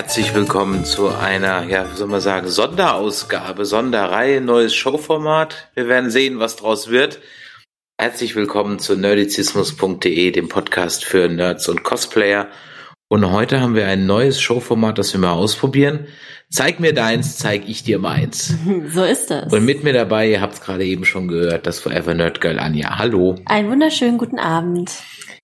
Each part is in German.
Herzlich willkommen zu einer, ja, wie soll man sagen, Sonderausgabe, Sonderreihe, neues Showformat. Wir werden sehen, was draus wird. Herzlich willkommen zu nerdizismus.de, dem Podcast für Nerds und Cosplayer. Und heute haben wir ein neues Showformat, das wir mal ausprobieren. Zeig mir deins, zeig ich dir meins. So ist es. Und mit mir dabei, ihr habt es gerade eben schon gehört, das Forever Nerd Girl Anja. Hallo. Einen wunderschönen guten Abend.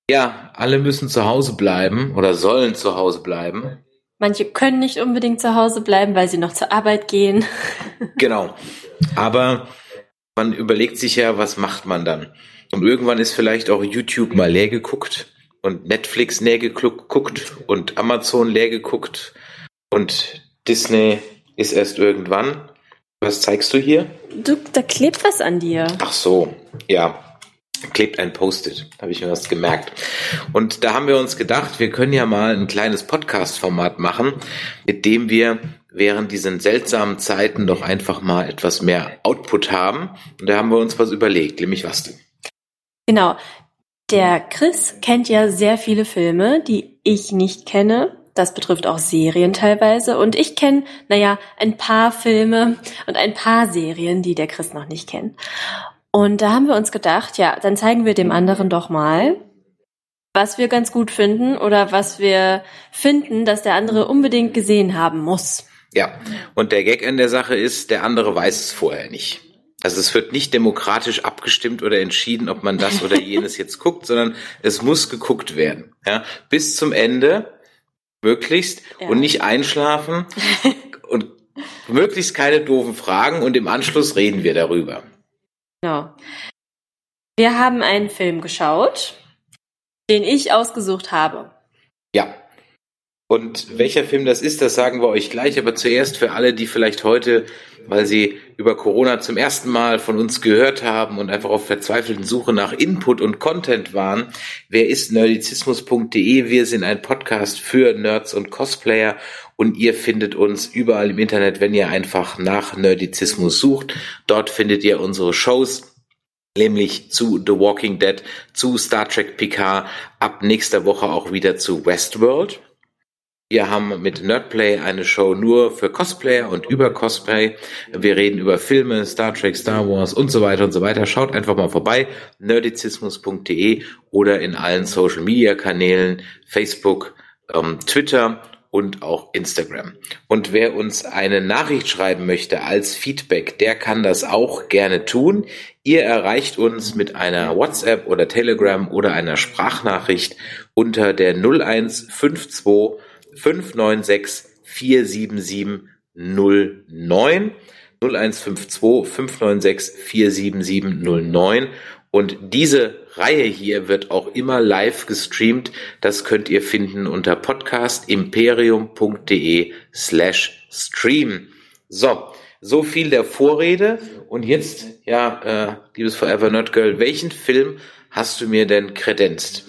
Ja, alle müssen zu Hause bleiben oder sollen zu Hause bleiben. Manche können nicht unbedingt zu Hause bleiben, weil sie noch zur Arbeit gehen. Genau. Aber man überlegt sich ja, was macht man dann? Und irgendwann ist vielleicht auch YouTube mal leer geguckt und Netflix leer geguckt und Amazon leer geguckt und Disney ist erst irgendwann. Was zeigst du hier? Du, da klebt was an dir. Ach so, ja. Klebt ein Post-it, habe ich mir was gemerkt. Und da haben wir uns gedacht, wir können ja mal ein kleines Podcast-Format machen, mit dem wir während diesen seltsamen Zeiten doch einfach mal etwas mehr Output haben. Und da haben wir uns was überlegt, nämlich was denn? Genau. Der Chris kennt ja sehr viele Filme, die ich nicht kenne. Das betrifft auch Serien teilweise. Und ich kenne, naja, ein paar Filme und ein paar Serien, die der Chris noch nicht kennt. Und da haben wir uns gedacht, ja, dann zeigen wir dem anderen doch mal, was wir ganz gut finden oder was wir finden, dass der andere unbedingt gesehen haben muss. Ja, und der Gag an der Sache ist, der andere weiß es vorher nicht. Also es wird nicht demokratisch abgestimmt oder entschieden, ob man das oder jenes jetzt guckt, sondern es muss geguckt werden. Ja, bis zum Ende, möglichst, Ja. und nicht einschlafen und möglichst keine doofen Fragen und im Anschluss reden wir darüber. Genau. Wir haben einen Film geschaut, den ich ausgesucht habe. Ja. Und welcher Film das ist, das sagen wir euch gleich. Aber zuerst für alle, die vielleicht heute, weil sie über Corona zum ersten Mal von uns gehört haben und einfach auf verzweifelten Suche nach Input und Content waren. Wer ist nerdizismus.de? Wir sind ein Podcast für Nerds und Cosplayer und ihr findet uns überall im Internet, wenn ihr einfach nach Nerdizismus sucht. Dort findet ihr unsere Shows nämlich zu The Walking Dead, zu Star Trek Picard, ab nächster Woche auch wieder zu Westworld. Wir haben mit Nerdplay eine Show nur für Cosplayer und über Cosplay. Wir reden über Filme, Star Trek, Star Wars und so weiter und so weiter. Schaut einfach mal vorbei, nerdizismus.de oder in allen Social Media Kanälen, Facebook, ähm, Twitter und auch Instagram. Und wer uns eine Nachricht schreiben möchte als Feedback, der kann das auch gerne tun. Ihr erreicht uns mit einer WhatsApp oder Telegram oder einer Sprachnachricht unter der 0152 596 477 09 0152 596 47709 und diese Reihe hier wird auch immer live gestreamt. Das könnt ihr finden unter podcastimperium.de slash stream. So, so viel der Vorrede. Und jetzt, ja, äh, liebes Forever Nerd Girl, welchen Film hast du mir denn kredenzt?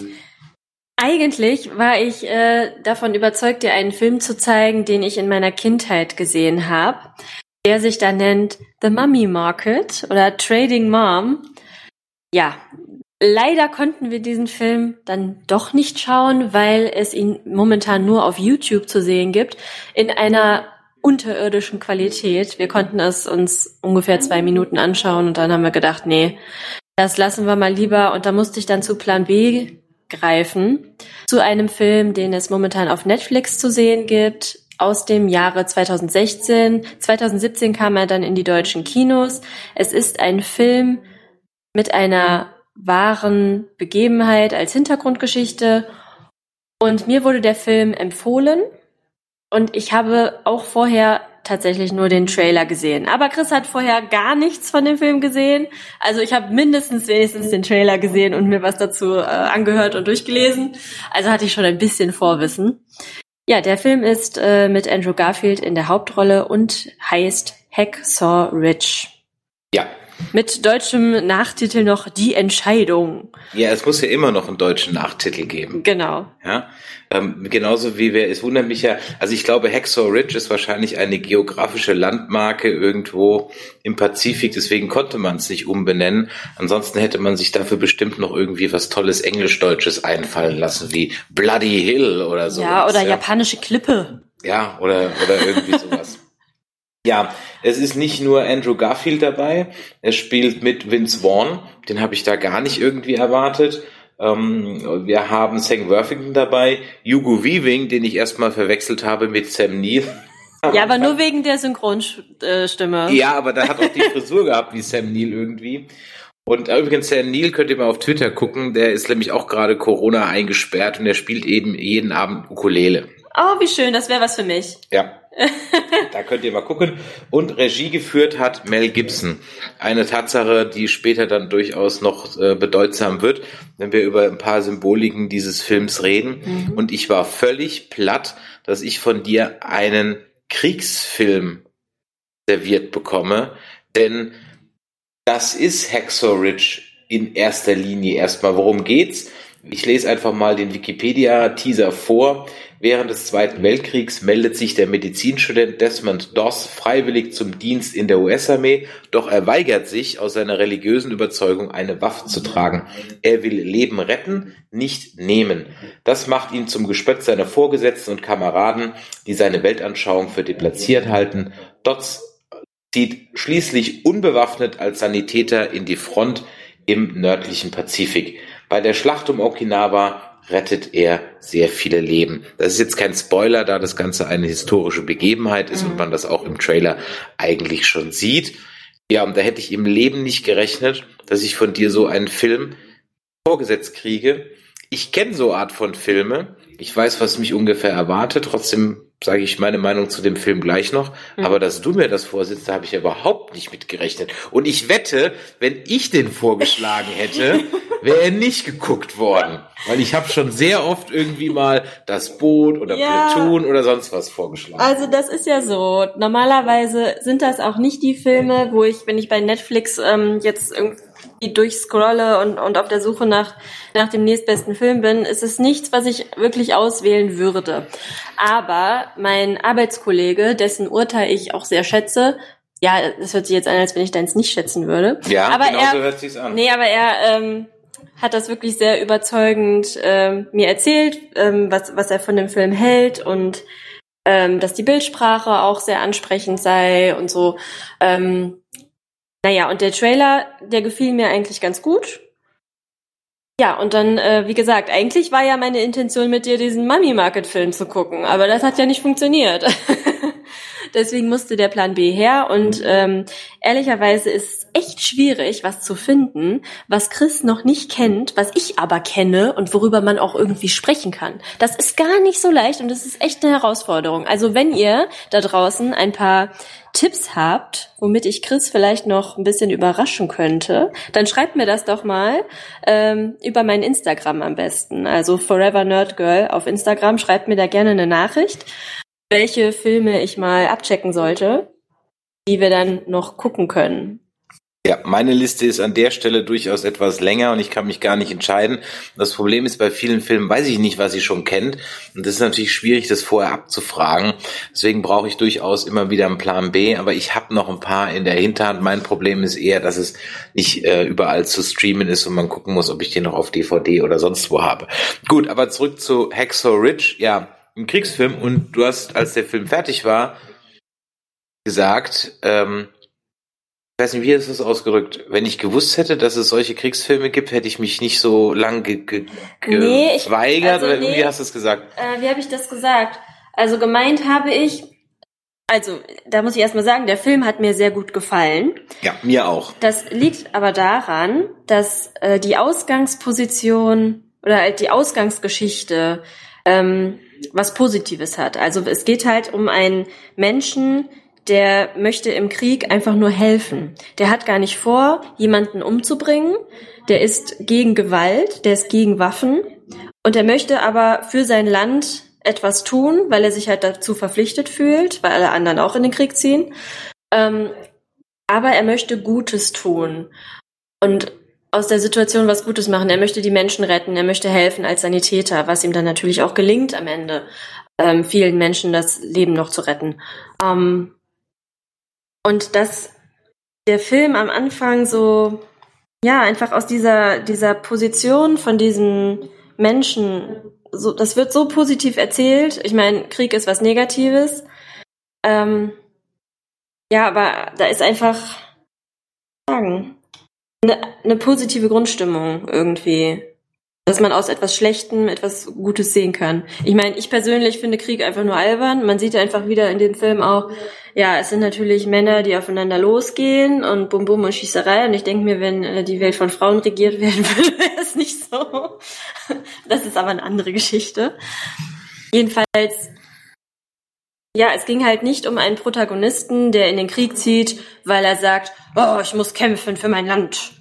Eigentlich war ich äh, davon überzeugt, dir einen Film zu zeigen, den ich in meiner Kindheit gesehen habe, der sich da nennt The Mummy Market oder Trading Mom. Ja, leider konnten wir diesen Film dann doch nicht schauen, weil es ihn momentan nur auf YouTube zu sehen gibt, in einer unterirdischen Qualität. Wir konnten es uns ungefähr zwei Minuten anschauen und dann haben wir gedacht, nee, das lassen wir mal lieber. Und da musste ich dann zu Plan B greifen, zu einem Film, den es momentan auf Netflix zu sehen gibt, aus dem Jahre 2016. 2017 kam er dann in die deutschen Kinos. Es ist ein Film mit einer wahren Begebenheit als Hintergrundgeschichte. Und mir wurde der Film empfohlen. Und ich habe auch vorher tatsächlich nur den Trailer gesehen. Aber Chris hat vorher gar nichts von dem Film gesehen. Also ich habe mindestens wenigstens den Trailer gesehen und mir was dazu äh, angehört und durchgelesen. Also hatte ich schon ein bisschen Vorwissen. Ja, der Film ist äh, mit Andrew Garfield in der Hauptrolle und heißt Hacksaw Ridge. Ja, Mit deutschem Nachtitel noch Die Entscheidung. Ja, es muss ja immer noch einen deutschen Nachtitel geben. Genau. Ja, ähm, genauso wie wir, es wundert mich ja, also ich glaube, Hacksaw Ridge ist wahrscheinlich eine geografische Landmarke irgendwo im Pazifik, deswegen konnte man es nicht umbenennen. Ansonsten hätte man sich dafür bestimmt noch irgendwie was Tolles Englisch-Deutsches einfallen lassen, wie Bloody Hill oder so. Ja, oder japanische Klippe. Ja, oder, oder irgendwie sowas. Ja, es ist nicht nur Andrew Garfield dabei, es spielt mit Vince Vaughn, den habe ich da gar nicht irgendwie erwartet. Ähm, wir haben Sam Worthington dabei, Hugo Weaving, den ich erstmal verwechselt habe mit Sam Neill. Ja, aber nur wegen der Synchronstimme. Ja, aber da hat auch die Frisur gehabt wie Sam Neill irgendwie. Und äh, übrigens, Sam Neill könnt ihr mal auf Twitter gucken, der ist nämlich auch gerade Corona eingesperrt und der spielt eben jeden Abend Ukulele. Oh, wie schön, das wäre was für mich. Ja. da könnt ihr mal gucken. Und Regie geführt hat Mel Gibson. Eine Tatsache, die später dann durchaus noch äh, bedeutsam wird, wenn wir über ein paar Symboliken dieses Films reden. Mhm. Und ich war völlig platt, dass ich von dir einen Kriegsfilm serviert bekomme. Denn das ist Hacksaw Ridge in erster Linie erstmal. Worum geht's? Ich lese einfach mal den Wikipedia-Teaser vor. Während des Zweiten Weltkriegs meldet sich der Medizinstudent Desmond Doss freiwillig zum Dienst in der US-Armee, doch er weigert sich, aus seiner religiösen Überzeugung eine Waffe zu tragen. Er will Leben retten, nicht nehmen. Das macht ihn zum Gespött seiner Vorgesetzten und Kameraden, die seine Weltanschauung für deplatziert halten. Doss zieht schließlich unbewaffnet als Sanitäter in die Front im nördlichen Pazifik. Bei der Schlacht um Okinawa rettet er sehr viele Leben. Das ist jetzt kein Spoiler, da das Ganze eine historische Begebenheit ist mhm. und man das auch im Trailer eigentlich schon sieht. Ja, und da hätte ich im Leben nicht gerechnet, dass ich von dir so einen Film vorgesetzt kriege. Ich kenne so Art von Filme. Ich weiß, was mich ungefähr erwartet. Trotzdem sage ich meine Meinung zu dem Film gleich noch. Mhm. Aber dass du mir das vorsitzt, da habe ich überhaupt nicht mitgerechnet. Und ich wette, wenn ich den vorgeschlagen hätte, wäre er nicht geguckt worden. Weil ich habe schon sehr oft irgendwie mal das Boot oder ja. Platoon oder sonst was vorgeschlagen. Also das ist ja so. Normalerweise sind das auch nicht die Filme, wo ich, wenn ich bei Netflix ähm, jetzt irgendwie durchscrolle und, und auf der Suche nach, nach dem nächstbesten Film bin, ist es nichts, was ich wirklich auswählen würde. Aber mein Arbeitskollege, dessen Urteil ich auch sehr schätze, ja, das hört sich jetzt an, als wenn ich deins nicht schätzen würde. Ja, aber genau er, so hört sich's an. Nee, aber er ähm, hat das wirklich sehr überzeugend ähm, mir erzählt, ähm, was, was er von dem Film hält und ähm, dass die Bildsprache auch sehr ansprechend sei und so. Ähm, naja, und der Trailer, der gefiel mir eigentlich ganz gut. Ja, und dann, äh, wie gesagt, eigentlich war ja meine Intention mit dir diesen Mummy Market Film zu gucken, aber das hat ja nicht funktioniert. Deswegen musste der Plan B her und ähm, ehrlicherweise ist es echt schwierig, was zu finden, was Chris noch nicht kennt, was ich aber kenne und worüber man auch irgendwie sprechen kann. Das ist gar nicht so leicht und das ist echt eine Herausforderung. Also wenn ihr da draußen ein paar Tipps habt, womit ich Chris vielleicht noch ein bisschen überraschen könnte, dann schreibt mir das doch mal ähm, über mein Instagram am besten. Also Forever Nerd Girl auf Instagram. Schreibt mir da gerne eine Nachricht welche Filme ich mal abchecken sollte, die wir dann noch gucken können. Ja, meine Liste ist an der Stelle durchaus etwas länger und ich kann mich gar nicht entscheiden. Das Problem ist, bei vielen Filmen weiß ich nicht, was ich schon kennt. Und das ist natürlich schwierig, das vorher abzufragen. Deswegen brauche ich durchaus immer wieder einen Plan B. Aber ich habe noch ein paar in der Hinterhand. Mein Problem ist eher, dass es nicht äh, überall zu streamen ist und man gucken muss, ob ich den noch auf DVD oder sonst wo habe. Gut, aber zurück zu Hacksaw Ridge. Ja, ein Kriegsfilm und du hast, als der Film fertig war, gesagt, ähm, ich weiß nicht, wie ist das ausgedrückt? Wenn ich gewusst hätte, dass es solche Kriegsfilme gibt, hätte ich mich nicht so lang ge ge nee, geweigert. Also, nee, wie hast du es gesagt? Äh, wie habe ich das gesagt? Also gemeint habe ich, also da muss ich erstmal sagen, der Film hat mir sehr gut gefallen. Ja, mir auch. Das liegt aber daran, dass äh, die Ausgangsposition oder halt die Ausgangsgeschichte ähm, was Positives hat. Also es geht halt um einen Menschen, der möchte im Krieg einfach nur helfen. Der hat gar nicht vor, jemanden umzubringen. Der ist gegen Gewalt, der ist gegen Waffen und er möchte aber für sein Land etwas tun, weil er sich halt dazu verpflichtet fühlt, weil alle anderen auch in den Krieg ziehen. Ähm, aber er möchte Gutes tun und aus der Situation was Gutes machen. Er möchte die Menschen retten, er möchte helfen als Sanitäter, was ihm dann natürlich auch gelingt am Ende, ähm, vielen Menschen das Leben noch zu retten. Ähm, und dass der Film am Anfang so, ja, einfach aus dieser, dieser Position von diesen Menschen, so, das wird so positiv erzählt. Ich meine, Krieg ist was Negatives. Ähm, ja, aber da ist einfach sagen, eine, eine positive Grundstimmung irgendwie. Dass man aus etwas Schlechtem etwas Gutes sehen kann. Ich meine, ich persönlich finde Krieg einfach nur albern. Man sieht einfach wieder in dem Film auch, ja, es sind natürlich Männer, die aufeinander losgehen und Bum Bum und Schießerei. Und ich denke mir, wenn äh, die Welt von Frauen regiert werden würde, wäre es nicht so. Das ist aber eine andere Geschichte. Jedenfalls ja, es ging halt nicht um einen Protagonisten, der in den Krieg zieht, weil er sagt, oh, ich muss kämpfen für mein Land.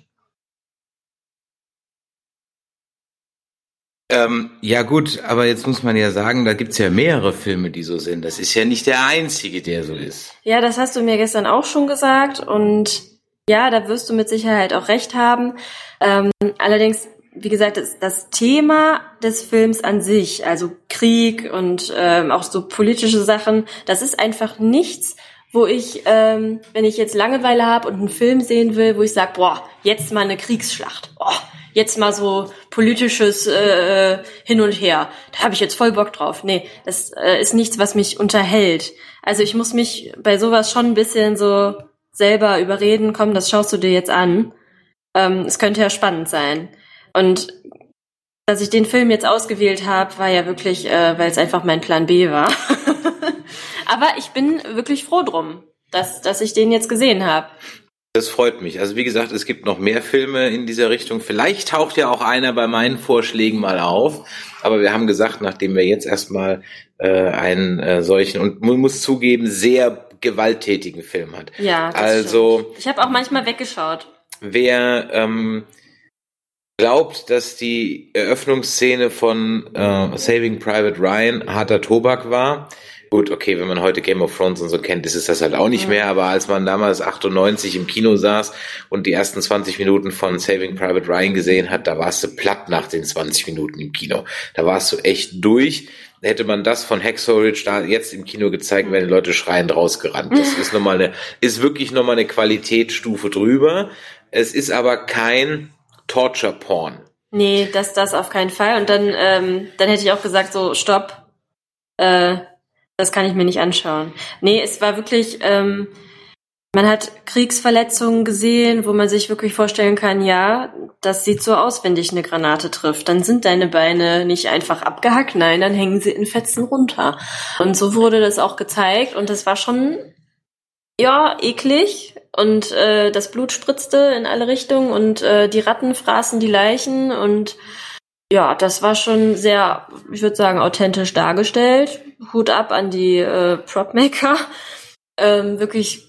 Ähm, ja gut, aber jetzt muss man ja sagen, da gibt's ja mehrere Filme, die so sind. Das ist ja nicht der einzige, der so ist. Ja, das hast du mir gestern auch schon gesagt und ja, da wirst du mit Sicherheit auch recht haben. Ähm, allerdings wie gesagt, das, das Thema des Films an sich, also Krieg und ähm, auch so politische Sachen, das ist einfach nichts, wo ich, ähm, wenn ich jetzt Langeweile habe und einen Film sehen will, wo ich sage, boah, jetzt mal eine Kriegsschlacht, boah, jetzt mal so politisches äh, Hin und Her, da habe ich jetzt voll Bock drauf. Nee, das äh, ist nichts, was mich unterhält. Also ich muss mich bei sowas schon ein bisschen so selber überreden, komm, das schaust du dir jetzt an. Ähm, es könnte ja spannend sein. Und dass ich den Film jetzt ausgewählt habe, war ja wirklich, äh, weil es einfach mein Plan B war. Aber ich bin wirklich froh drum, dass, dass ich den jetzt gesehen habe. Das freut mich. Also wie gesagt, es gibt noch mehr Filme in dieser Richtung. Vielleicht taucht ja auch einer bei meinen Vorschlägen mal auf. Aber wir haben gesagt, nachdem wir jetzt erstmal äh, einen äh, solchen und man muss zugeben, sehr gewalttätigen Film hat. Ja, das also stimmt. ich habe auch manchmal weggeschaut. Wer ähm, glaubt, dass die Eröffnungsszene von äh, Saving Private Ryan harter Tobak war. Gut, okay, wenn man heute Game of Thrones und so kennt, ist es das halt auch nicht mehr, aber als man damals 98 im Kino saß und die ersten 20 Minuten von Saving Private Ryan gesehen hat, da warst du platt nach den 20 Minuten im Kino. Da warst du echt durch. Hätte man das von Hacksaw Ridge da jetzt im Kino gezeigt, wären die Leute schreiend rausgerannt. Das ist nochmal eine, ist wirklich nochmal eine Qualitätsstufe drüber. Es ist aber kein Torture Porn. Nee, das, das auf keinen Fall. Und dann, ähm, dann hätte ich auch gesagt, so, stopp, äh, das kann ich mir nicht anschauen. Nee, es war wirklich, ähm, man hat Kriegsverletzungen gesehen, wo man sich wirklich vorstellen kann, ja, das sieht so aus, wenn dich eine Granate trifft. Dann sind deine Beine nicht einfach abgehackt, nein, dann hängen sie in Fetzen runter. Und so wurde das auch gezeigt und das war schon, ja, eklig, und äh, das Blut spritzte in alle Richtungen und äh, die Ratten fraßen die Leichen und ja, das war schon sehr, ich würde sagen, authentisch dargestellt. Hut ab an die äh, Propmaker. Ähm, wirklich,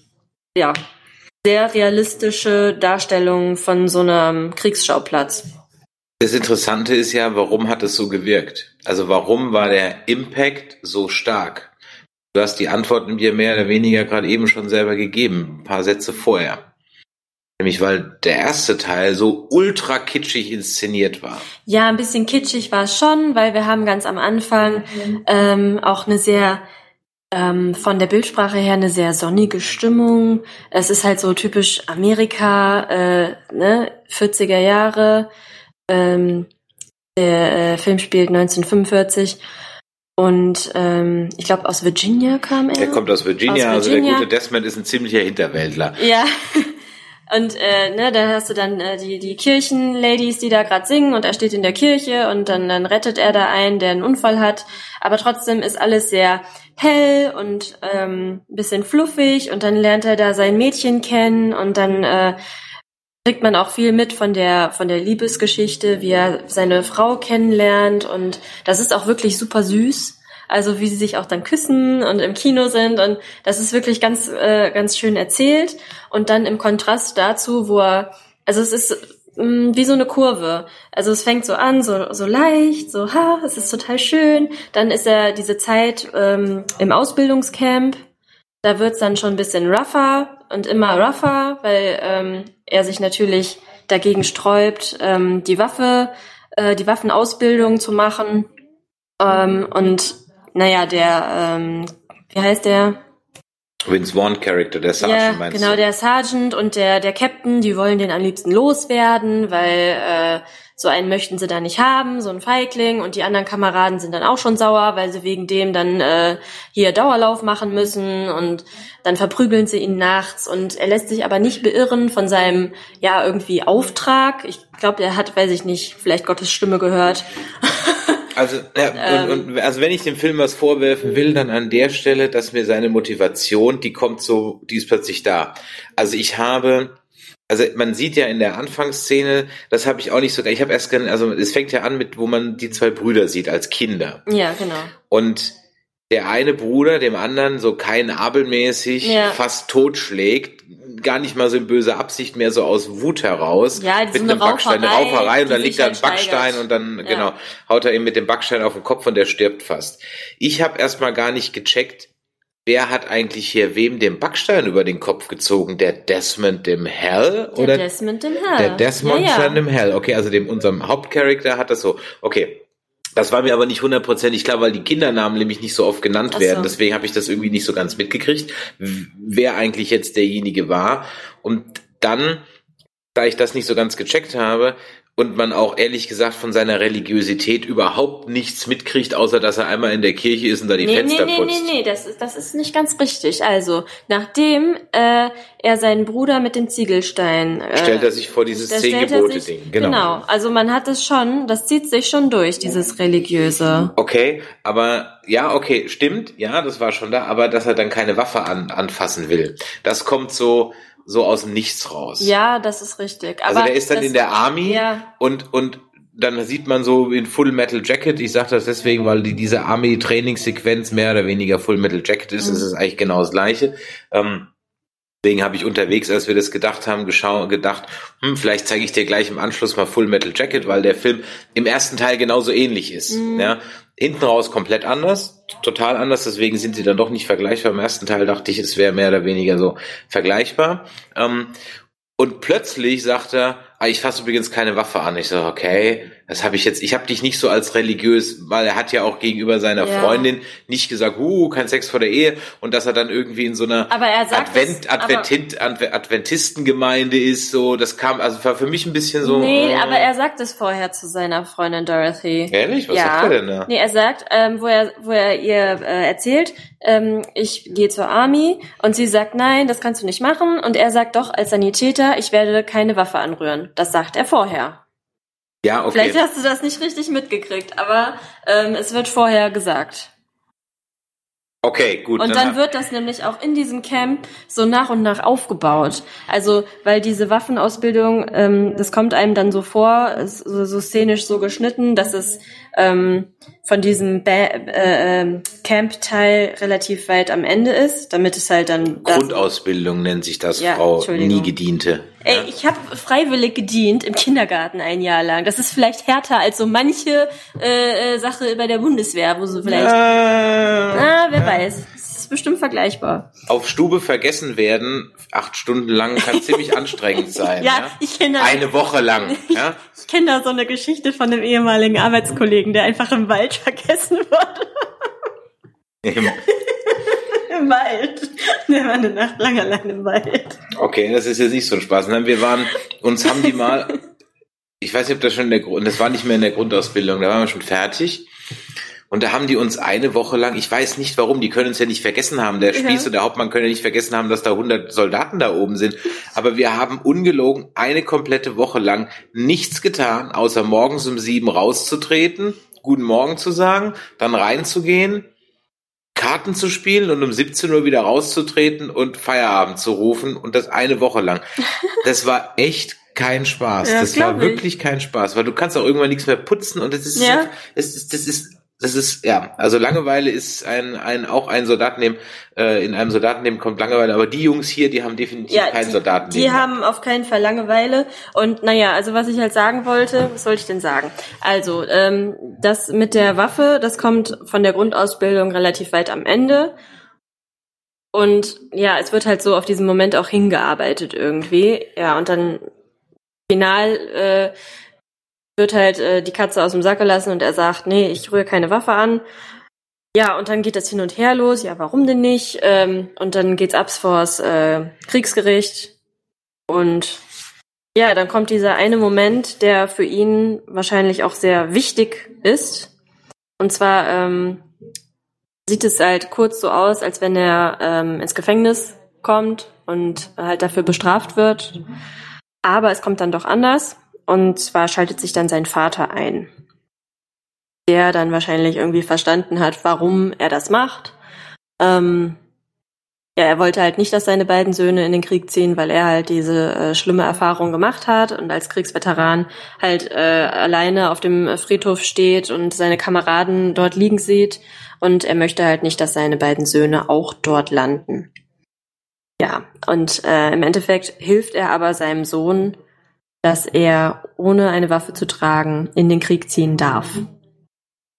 ja, sehr realistische Darstellung von so einem Kriegsschauplatz. Das Interessante ist ja, warum hat es so gewirkt? Also warum war der Impact so stark? Du hast die Antworten dir mehr oder weniger gerade eben schon selber gegeben, ein paar Sätze vorher. Nämlich weil der erste Teil so ultra kitschig inszeniert war. Ja, ein bisschen kitschig war es schon, weil wir haben ganz am Anfang ähm, auch eine sehr ähm, von der Bildsprache her eine sehr sonnige Stimmung. Es ist halt so typisch Amerika, äh, ne, 40er Jahre. Ähm, der äh, Film spielt 1945 und ähm, ich glaube, aus Virginia kam er. Er kommt aus Virginia, aus Virginia. also der gute Desmond ist ein ziemlicher Hinterwäldler. Ja. Und äh, ne, da hast du dann äh, die, die Kirchenladies, die da gerade singen und er steht in der Kirche und dann, dann rettet er da einen, der einen Unfall hat. Aber trotzdem ist alles sehr hell und ähm, bisschen fluffig und dann lernt er da sein Mädchen kennen und dann äh, kriegt man auch viel mit von der, von der Liebesgeschichte, wie er seine Frau kennenlernt und das ist auch wirklich super süß. Also wie sie sich auch dann küssen und im Kino sind und das ist wirklich ganz, äh, ganz schön erzählt. Und dann im Kontrast dazu, wo er, also es ist mh, mm, wie so eine Kurve. Also es fängt so an, so, so leicht, so, ha, es ist total schön. Dann ist er diese Zeit ähm, im Ausbildungscamp. Da wird's dann schon ein bisschen rougher und immer rougher, weil ähm, er sich natürlich dagegen sträubt, ähm, die Waffe, äh, die Waffenausbildung zu machen. Ähm, und naja, der, ähm, wie heißt der? Vince Vaughn Character, der Sergeant ja, meinst genau, du? der Sergeant und der, der Captain, die wollen den am liebsten loswerden, weil äh, so einen möchten sie da nicht haben, so ein Feigling. Und die anderen Kameraden sind dann auch schon sauer, weil sie wegen dem dann äh, hier Dauerlauf machen müssen und dann verprügeln sie ihn nachts. Und er lässt sich aber nicht beirren von seinem, ja, irgendwie Auftrag. Ich glaube, er hat, weiß ich nicht, vielleicht Gottes Stimme gehört. Also, ja, Ähm. und, und, also wenn ich dem Film was vorwerfen will, dann an der Stelle, dass mir seine Motivation, die kommt so, die ist plötzlich da. Also ich habe, also man sieht ja in der Anfangsszene, das habe ich auch nicht so, ich habe erst, also es fängt ja an mit, wo man die zwei Brüder sieht als Kinder. Ja, genau. Und der eine Bruder dem anderen so kein abelmäßig Ja. fast totschlägt, gar nicht mal so in böser Absicht, mehr so aus Wut heraus. Ja, mit so eine einem Backstein, eine Rauferei, Rauferei und dann liegt da ein halt steigert. Backstein und dann, Ja. genau, haut er ihm mit dem Backstein auf den Kopf und der stirbt fast. Ich habe erstmal gar nicht gecheckt, wer hat eigentlich hier wem den Backstein über den Kopf gezogen? Der Desmond dem Hell? Der oder Desmond im Hell. der Desmond ja, ja. im Hell. Okay, also dem unserem Hauptcharakter hat das so. Okay. Das war mir aber nicht hundertprozentig klar, weil die Kindernamen nämlich nicht so oft genannt Ach werden. so. Deswegen habe ich das irgendwie nicht so ganz mitgekriegt, wer eigentlich jetzt derjenige war. Und dann, da ich das nicht so ganz gecheckt habe und man auch ehrlich gesagt von seiner Religiosität überhaupt nichts mitkriegt, außer dass er einmal in der Kirche ist und da die Nee, nee, Fenster nee, putzt. nee, nee, das ist, das ist nicht ganz richtig. Also, nachdem äh, er seinen Bruder mit dem Ziegelstein äh, Stellt er sich vor dieses da zehn stellt er Gebote sich- Ding. Genau. also man hat es schon, das zieht sich schon durch, dieses religiöse. Okay, aber ja, okay, stimmt, ja, das war schon da, aber dass er dann keine Waffe an, anfassen will, das kommt so so aus dem Nichts raus. Ja, das ist richtig. also Aber der ist dann in der Army Ja. und und dann sieht man so in Full Metal Jacket, ich sage das deswegen, weil die, diese Army-Trainingssequenz mehr oder weniger Full Metal Jacket ist, Mhm. es ist eigentlich genau das Gleiche. Ähm, Deswegen habe ich unterwegs, als wir das gedacht haben, gedacht, hm, vielleicht zeige ich dir gleich im Anschluss mal Full Metal Jacket, weil der Film im ersten Teil genauso ähnlich ist. Mhm. Ja, hinten raus komplett anders, total anders, deswegen sind sie dann doch nicht vergleichbar. Im ersten Teil dachte ich, es wäre mehr oder weniger so vergleichbar. Ähm, und plötzlich sagt er, ah, ich fasse übrigens keine Waffe an. Ich so, okay, das habe ich jetzt, ich habe dich nicht so als religiös, weil er hat ja auch gegenüber seiner Ja. Freundin nicht gesagt, uh, kein Sex vor der Ehe und dass er dann irgendwie in so einer er Advent, es, aber- Adventit, Adve- Adventistengemeinde ist, so, das kam, also war für mich ein bisschen so. Nee, äh, aber er sagt es vorher zu seiner Freundin Dorothy. Ehrlich? Was ja. sagt er denn da? Nee, er sagt, ähm, wo er, wo er ihr äh, erzählt, ähm, ich gehe zur Army und sie sagt, nein, das kannst du nicht machen. Und er sagt doch als Sanitäter, ich werde keine Waffe anrühren. Das sagt er vorher. Ja, okay. Vielleicht hast du das nicht richtig mitgekriegt, aber ähm, es wird vorher gesagt. Okay, gut. Und dann wird das nämlich auch in diesem Camp so nach und nach aufgebaut. Also, weil diese Waffenausbildung, ähm, das kommt einem dann so vor, so, so szenisch so geschnitten, dass es ähm, von diesem ba äh, ähm, Camp-Teil relativ weit am Ende ist, damit es halt dann... Grundausbildung nennt sich das, Ja, Frau nie gediente. Ey, ich habe freiwillig gedient im Kindergarten ein Jahr lang. Das ist vielleicht härter als so manche äh, äh, Sache bei der Bundeswehr, wo so vielleicht... Ah, wer weiß. Ist bestimmt vergleichbar. Auf Stube vergessen werden, acht Stunden lang, kann ziemlich anstrengend sein. Ja, Ja, ich kenne Eine Woche lang. Ja? ich kenn da so eine Geschichte von einem ehemaligen Arbeitskollegen, der einfach im Wald vergessen wurde. Im Wald. Der war eine Nacht lang allein im Wald. Okay, das ist jetzt nicht so ein Spaß. Nein, wir waren, uns haben die mal, ich weiß nicht, ob das schon in der Grund, das war nicht mehr in der Grundausbildung, da waren wir schon fertig. Und da haben die uns eine Woche lang, ich weiß nicht warum, die können uns ja nicht vergessen haben, der Spieß Ja. und der Hauptmann können ja nicht vergessen haben, dass da 100 Soldaten da oben sind. Aber wir haben ungelogen eine komplette Woche lang nichts getan, außer morgens um sieben rauszutreten, guten Morgen zu sagen, dann reinzugehen, Karten zu spielen und um 17 Uhr wieder rauszutreten und Feierabend zu rufen und das eine Woche lang. Das war echt kein Spaß. Ja, das war ich. wirklich kein Spaß, weil du kannst auch irgendwann nichts mehr putzen und das ist, Ja. das ist, das ist, das ist, ja, also Langeweile ist ein, ein, auch ein Soldatenleben, äh, in einem Soldatenleben kommt Langeweile, aber die Jungs hier, die haben definitiv Ja, kein die, Soldatenleben. die haben auf keinen Fall Langeweile. Und naja, also was ich halt sagen wollte, was wollte ich denn sagen? Also, ähm, das mit der Waffe, das kommt von der Grundausbildung relativ weit am Ende. Und ja, es wird halt so auf diesen Moment auch hingearbeitet irgendwie. Ja, und dann final äh, wird halt äh, die Katze aus dem Sack gelassen und er sagt, nee, ich rühre keine Waffe an. Ja, und dann geht das hin und her los. Ja, warum denn nicht? Ähm, und dann geht's ab vors äh, Kriegsgericht. Und ja, dann kommt dieser eine Moment, der für ihn wahrscheinlich auch sehr wichtig ist. Und zwar ähm, sieht es halt kurz so aus, als wenn er ähm, ins Gefängnis kommt und halt dafür bestraft wird. Aber es kommt dann doch anders. Und zwar schaltet sich dann sein Vater ein, der dann wahrscheinlich irgendwie verstanden hat, warum er das macht. Ähm, ja, er wollte halt nicht, dass seine beiden Söhne in den Krieg ziehen, weil er halt diese äh, schlimme Erfahrung gemacht hat und als Kriegsveteran halt äh, alleine auf dem Friedhof steht und seine Kameraden dort liegen sieht und er möchte halt nicht, dass seine beiden Söhne auch dort landen. Ja, und äh, im Endeffekt hilft er aber seinem Sohn, dass er ohne eine Waffe zu tragen in den Krieg ziehen darf.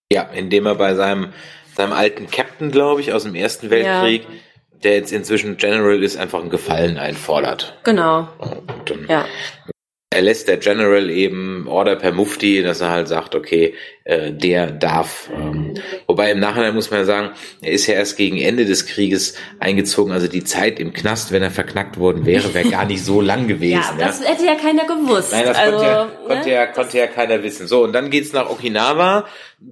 Ja, indem er bei seinem, seinem alten Captain, glaube ich, aus dem Ersten Weltkrieg, ja. der jetzt inzwischen General ist, einfach einen Gefallen einfordert. Genau. Und dann ja erlässt der General eben Order per Mufti, dass er halt sagt, okay, äh, der darf. Ähm, wobei im Nachhinein muss man ja sagen, er ist ja erst gegen Ende des Krieges eingezogen. Also die Zeit im Knast, wenn er verknackt worden wäre, wäre gar nicht so lang gewesen. ja, das ja. hätte ja keiner gewusst. Nein, das also, konnte, ja, konnte, ne? ja, konnte ja keiner wissen. So, und dann geht's nach Okinawa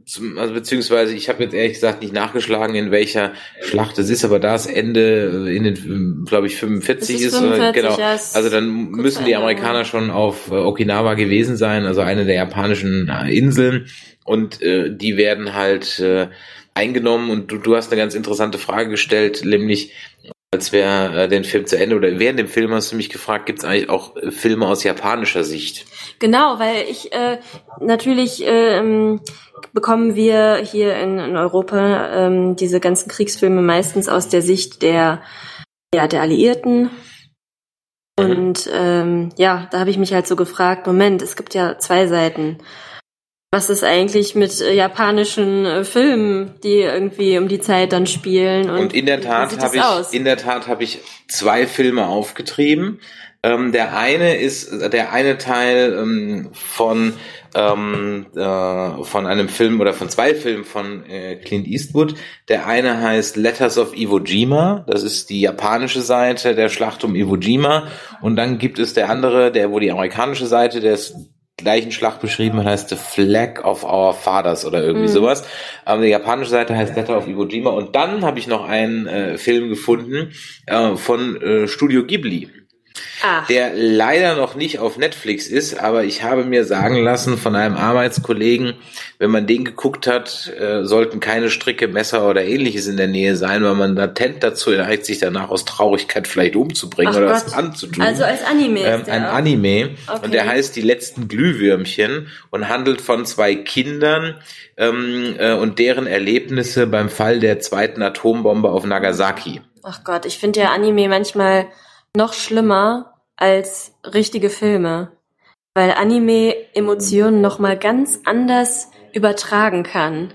zum, also beziehungsweise ich habe jetzt ehrlich gesagt nicht nachgeschlagen, in welcher Schlacht es ist, aber da es Ende in den, glaube ich, 45 ist, 45, genau. Ja, also dann müssen die Amerikaner schon auf äh, Okinawa gewesen sein, also eine der japanischen äh, Inseln und äh, die werden halt äh, eingenommen und du, du hast eine ganz interessante Frage gestellt, nämlich als wir äh, den Film zu Ende oder während dem Film hast du mich gefragt, gibt es eigentlich auch äh, Filme aus japanischer Sicht? Genau, weil ich äh, natürlich ähm, bekommen wir hier in, in Europa ähm, diese ganzen Kriegsfilme meistens aus der Sicht der ja der Alliierten. Mhm. Und ähm, ja, da habe ich mich halt so gefragt, Moment, es gibt ja zwei Seiten was ist eigentlich mit äh, japanischen äh, Filmen, die irgendwie um die Zeit dann spielen? Und, und in der Tat habe ich aus? in der Tat habe ich zwei Filme aufgetrieben. Ähm, der eine ist der eine Teil ähm, von ähm, äh, von einem Film oder von zwei Filmen von äh, Clint Eastwood. Der eine heißt Letters of Iwo Jima. Das ist die japanische Seite der Schlacht um Iwo Jima. Und dann gibt es der andere, der wo die amerikanische Seite des gleichen Schlacht beschrieben heißt The Flag of Our Fathers oder irgendwie mhm. sowas. Aber die japanische Seite heißt Letter of Iwo Jima. Und dann habe ich noch einen äh, Film gefunden äh, von äh, Studio Ghibli. Ach. der leider noch nicht auf Netflix ist, aber ich habe mir sagen lassen von einem Arbeitskollegen, wenn man den geguckt hat, äh, sollten keine Stricke, Messer oder ähnliches in der Nähe sein, weil man latent dazu neigt, sich danach aus Traurigkeit vielleicht umzubringen Ach oder Gott. was anzutun. Also als Anime. Ähm, ein auch. Anime okay. und der heißt Die letzten Glühwürmchen und handelt von zwei Kindern ähm, äh, und deren Erlebnisse beim Fall der zweiten Atombombe auf Nagasaki. Ach Gott, ich finde ja Anime manchmal noch schlimmer als richtige Filme, weil Anime Emotionen noch mal ganz anders übertragen kann.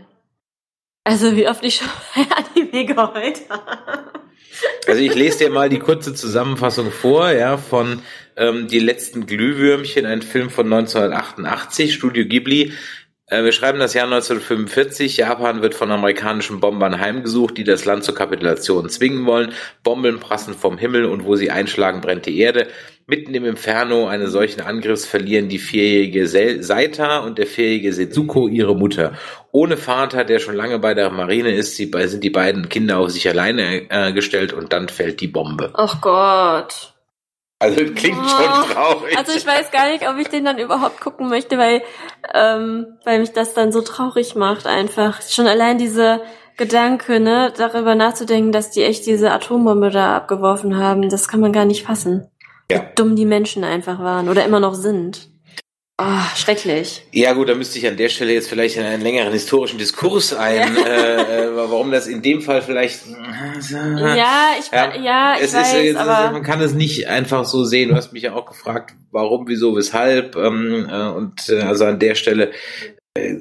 Also wie oft ich schon bei Anime geheult habe. Also ich lese dir mal die kurze Zusammenfassung vor, ja, von ähm, Die letzten Glühwürmchen, ein Film von 1988, Studio Ghibli, wir schreiben das Jahr 1945. Japan wird von amerikanischen Bombern heimgesucht, die das Land zur Kapitulation zwingen wollen. Bomben prassen vom Himmel und wo sie einschlagen, brennt die Erde. Mitten im Inferno eines solchen Angriffs verlieren die vierjährige Saita und der vierjährige Setsuko ihre Mutter. Ohne Vater, der schon lange bei der Marine ist, sind die beiden Kinder auf sich alleine äh, gestellt und dann fällt die Bombe. Ach Gott. Also klingt oh, schon traurig. Also ich weiß gar nicht, ob ich den dann überhaupt gucken möchte, weil, ähm, weil mich das dann so traurig macht einfach. Schon allein diese Gedanke, ne, darüber nachzudenken, dass die echt diese Atombombe da abgeworfen haben, das kann man gar nicht fassen. Ja. Wie dumm die Menschen einfach waren oder immer noch sind. Oh, schrecklich. Ja gut, da müsste ich an der Stelle jetzt vielleicht in einen längeren historischen Diskurs ein, äh, äh warum das in dem Fall vielleicht. Ja, ich, ja, ja ich es weiß, ist, aber man kann es nicht einfach so sehen. Du hast mich ja auch gefragt, warum, wieso, weshalb. Ähm, äh, und äh, also an der Stelle äh,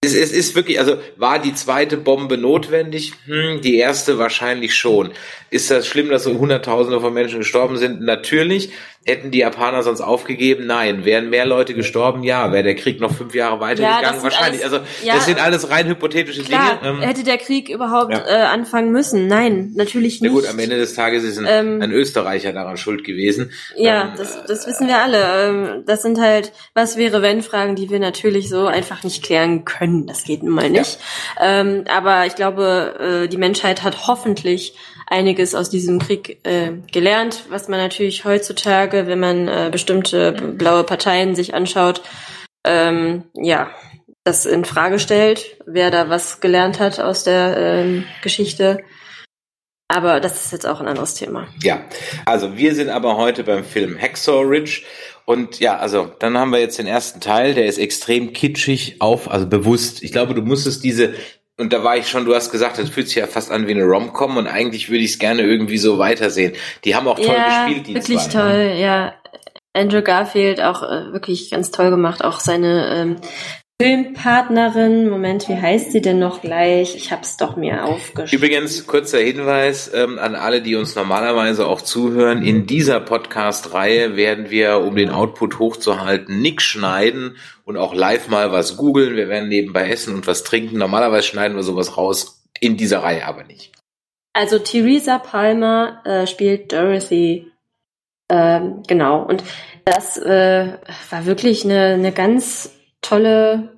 Es, es ist wirklich, also war die zweite Bombe notwendig? Hm, die erste wahrscheinlich schon. Ist das schlimm, dass so Hunderttausende von Menschen gestorben sind? Natürlich. Hätten die Japaner sonst aufgegeben? Nein. Wären mehr Leute gestorben? Ja. Wäre der Krieg noch fünf Jahre weitergegangen? sind wahrscheinlich. alles- also ja, das sind alles rein hypothetische Klar, Dinge. Ähm, hätte der Krieg überhaupt Ja. äh, anfangen müssen? Nein, natürlich ja nicht. gut, am Ende des Tages ist ein, Ähm, ein Österreicher daran schuld gewesen. Ja, Ähm, das, das wissen wir alle. Ähm, Das sind halt, was wäre wenn Fragen, die wir natürlich so einfach nicht klären können. Das geht nun mal nicht. Ähm, aber ich glaube, äh, die Menschheit hat hoffentlich einiges aus diesem Krieg äh, gelernt, was man natürlich heutzutage, wenn man äh, bestimmte blaue Parteien sich anschaut, ähm, ja, das in Frage stellt, wer da was gelernt hat aus der ähm, Geschichte. Aber das ist jetzt auch ein anderes Thema. Ja, also wir sind aber heute beim Film Hacksaw Ridge und ja, also dann haben wir jetzt den ersten Teil, der ist extrem kitschig auf, also bewusst. Ich glaube, du musstest diese und da war ich schon, du hast gesagt, das fühlt sich ja fast an wie eine Rom-Com und eigentlich würde ich es gerne irgendwie so weitersehen. Die haben auch toll ja, gespielt, die wirklich zwei. ne? toll, ja. Andrew Garfield auch äh, wirklich ganz toll gemacht. Auch seine ähm, Filmpartnerin, Moment, wie heißt sie denn noch gleich? Ich hab's doch mir aufgeschrieben. Übrigens, kurzer Hinweis ähm, an alle, die uns normalerweise auch zuhören. In dieser Podcast-Reihe werden wir, um den Output hochzuhalten, nix schneiden und auch live mal was googeln. Wir werden nebenbei essen und was trinken. Normalerweise schneiden wir sowas raus, in dieser Reihe aber nicht. Also Theresa Palmer äh, spielt Dorothy. Ähm, genau. Und das äh, war wirklich eine, eine ganz tolle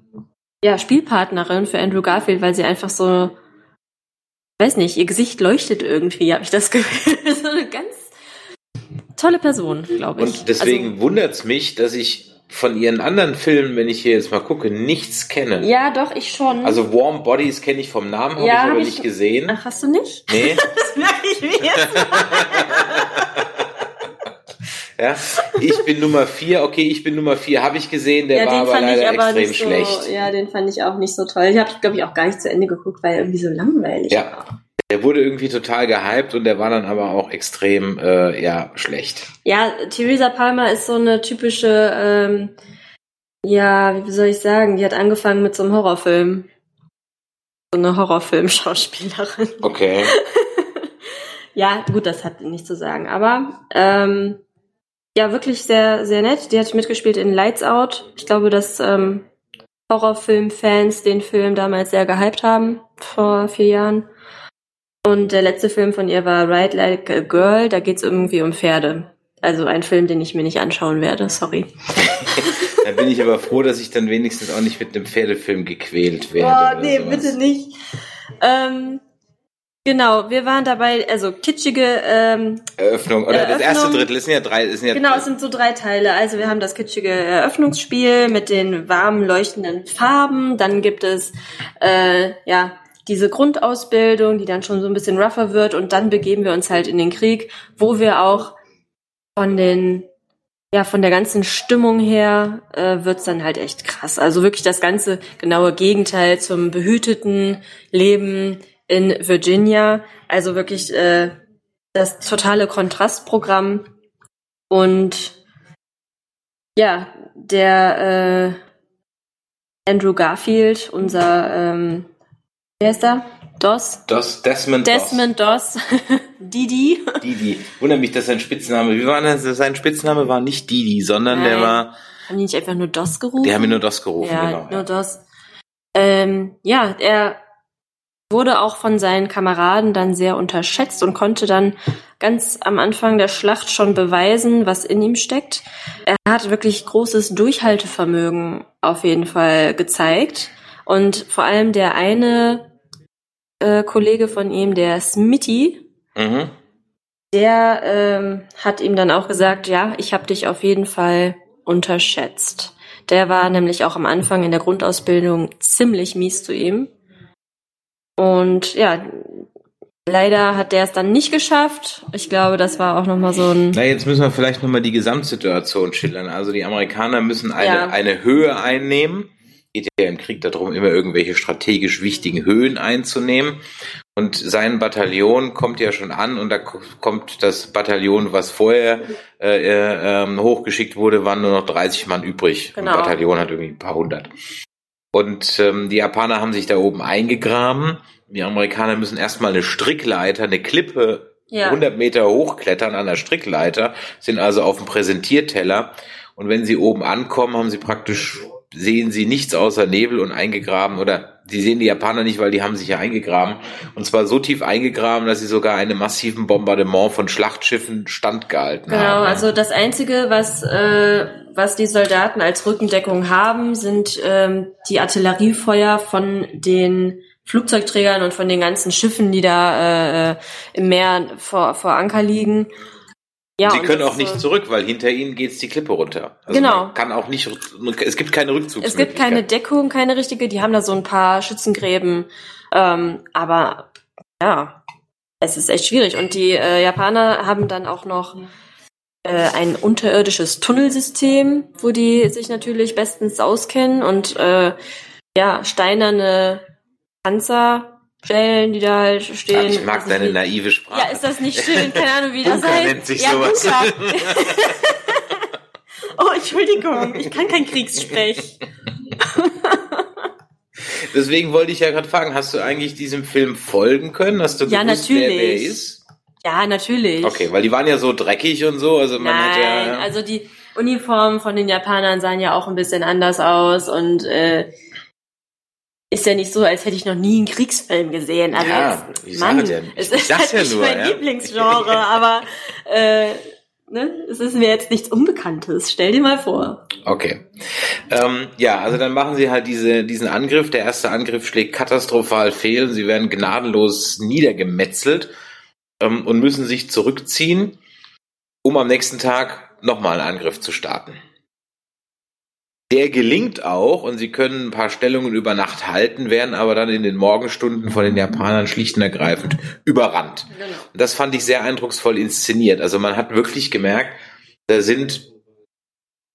ja, Spielpartnerin für Andrew Garfield, weil sie einfach so, weiß nicht, ihr Gesicht leuchtet irgendwie, habe ich das Gefühl. so eine ganz tolle Person, glaube ich. Und deswegen Also, wundert's mich, dass ich von ihren anderen Filmen, wenn ich hier jetzt mal gucke, nichts kenne. ja, doch, ich schon. Also Warm Bodies kenne ich vom Namen, habe Ja, ich aber hab ich- nicht gesehen. Ach, hast du nicht? Nee. Das merke ich mir jetzt. Ja, ich bin Nummer vier. Okay, ich bin Nummer vier. Habe ich gesehen. Der ja, war aber ich leider aber extrem nicht so, schlecht. ja, den fand ich auch nicht so toll. Ich habe, glaube ich, auch gar nicht zu Ende geguckt, weil er irgendwie so langweilig Ja. war. Der wurde irgendwie total gehypt und der war dann aber auch extrem, äh, ja, schlecht. Ja, Theresa Palmer ist so eine typische, ähm, ja, wie soll ich sagen, die hat angefangen mit so einem Horrorfilm. So eine Horrorfilm-Schauspielerin. Okay. Ja, gut, das hat nichts zu sagen. Aber ähm, ja, wirklich sehr, sehr nett. Die hat mitgespielt in Lights Out. Ich glaube, dass ähm, Horrorfilm-Fans den Film damals sehr gehypt haben, vor vier Jahren. Und der letzte Film von ihr war Ride Like a Girl. Da geht's irgendwie um Pferde. Also ein Film, den ich mir nicht anschauen werde, sorry. Da bin ich aber froh, dass ich dann wenigstens auch nicht mit einem Pferdefilm gequält werde. Oh, nee, sowas. bitte nicht. Ähm, genau, wir waren dabei, also kitschige ähm, Eröffnung. Oder das erste Eröffnung. Drittel, es sind ja drei, sind ja Genau, es sind so drei Teile. Also wir haben das kitschige Eröffnungsspiel mit den warmen, leuchtenden Farben. Dann gibt es äh, ja diese Grundausbildung, die dann schon so ein bisschen rougher wird. Und dann begeben wir uns halt in den Krieg, wo wir auch von den ja, von der ganzen Stimmung her äh, wird's dann halt echt krass. Also wirklich das ganze genaue Gegenteil zum behüteten Leben in Virginia. Also wirklich äh, das totale Kontrastprogramm. Und ja, der äh, Andrew Garfield, unser, ähm, wer ist da? Doss? Das Desmond, Desmond Doss. Didi. Didi. Wundert mich, dass sein Spitzname, wie war das? Sein Spitzname war nicht Didi, sondern der Nein. war, Haben die nicht einfach nur Doss gerufen? die haben ihn nur Doss gerufen, ja, genau. nur das. Ähm, ja, er wurde auch von seinen Kameraden dann sehr unterschätzt und konnte dann ganz am Anfang der Schlacht schon beweisen, was in ihm steckt. Er hat wirklich großes Durchhaltevermögen auf jeden Fall gezeigt. Und vor allem der eine äh, Kollege von ihm, der Smitty, Mhm. der ähm, hat ihm dann auch gesagt, ja, ich habe dich auf jeden Fall unterschätzt. Der war nämlich auch am Anfang in der Grundausbildung ziemlich mies zu ihm. Und ja, leider hat der es dann nicht geschafft. Ich glaube, das war auch nochmal so ein... Na, jetzt müssen wir vielleicht nochmal die Gesamtsituation schildern. Also die Amerikaner müssen eine, Ja. eine Höhe einnehmen. Geht ja im Krieg darum, immer irgendwelche strategisch wichtigen Höhen einzunehmen. Und sein Bataillon kommt ja schon an und da ko- kommt das Bataillon, was vorher äh, äh, ähm, hochgeschickt wurde, waren nur noch 30 Mann übrig. Genau. Ein Bataillon hat irgendwie ein paar hundert. Und ähm, die Japaner haben sich da oben eingegraben. Die Amerikaner müssen erstmal eine Strickleiter, eine Klippe Ja. 100 Meter hochklettern an der Strickleiter, sind also auf dem Präsentierteller. Und wenn sie oben ankommen, haben sie praktisch, sehen sie nichts außer Nebel und eingegraben oder die sehen die Japaner nicht, weil die haben sich ja eingegraben. Und zwar so tief eingegraben, dass sie sogar einem massiven Bombardement von Schlachtschiffen standgehalten Genau, haben. also das Einzige, was, äh, was die Soldaten als Rückendeckung haben, sind ähm, die Artilleriefeuer von den Flugzeugträgern und von den ganzen Schiffen, die da äh, im Meer vor, vor Anker liegen. Ja, sie können auch nicht so- zurück, weil hinter ihnen geht's die Klippe runter. Also Genau. Man kann auch nicht, es gibt keine Rückzugsmöglichkeit. Es gibt keine Deckung, keine richtige. Die haben da so ein paar Schützengräben. Ähm, aber ja, es ist echt schwierig. Und die äh, Japaner haben dann auch noch äh, ein unterirdisches Tunnelsystem, wo die sich natürlich bestens auskennen und äh, ja, steinerne Panzerstellen, die da halt stehen. Ich mag nicht, deine wie- naive Sprache. Ja, ist das nicht schön? Keine Ahnung, wie das heißt. nennt sich ja, sowas. Oh, Entschuldigung, ich kann kein Kriegssprech. Deswegen wollte ich ja gerade fragen, hast du eigentlich diesem Film folgen können? Hast du Ja, gewusst, wer wer natürlich. ist? Ja, natürlich. Okay, weil die waren ja so dreckig und so, also man hat Nein, ja also die Uniformen von den Japanern sahen ja auch ein bisschen anders aus und äh, ist ja nicht so, als hätte ich noch nie einen Kriegsfilm gesehen. Also Ja, jetzt, ich Mann, ja- es ich ist sag's halt ja nicht nur, mein ja. Lieblingsgenre, aber äh, ne, es ist mir jetzt nichts Unbekanntes. Stell dir mal vor. Okay. Ähm, ja, also dann machen sie halt diese, diesen Angriff. Der erste Angriff schlägt katastrophal fehl. Sie werden gnadenlos niedergemetzelt ähm, und müssen sich zurückziehen, um am nächsten Tag nochmal einen Angriff zu starten. Der gelingt auch und sie können ein paar Stellungen über Nacht halten, werden aber dann in den Morgenstunden von den Japanern schlicht und ergreifend überrannt. Genau. Und Das fand ich sehr eindrucksvoll inszeniert. Also man hat wirklich gemerkt, da sind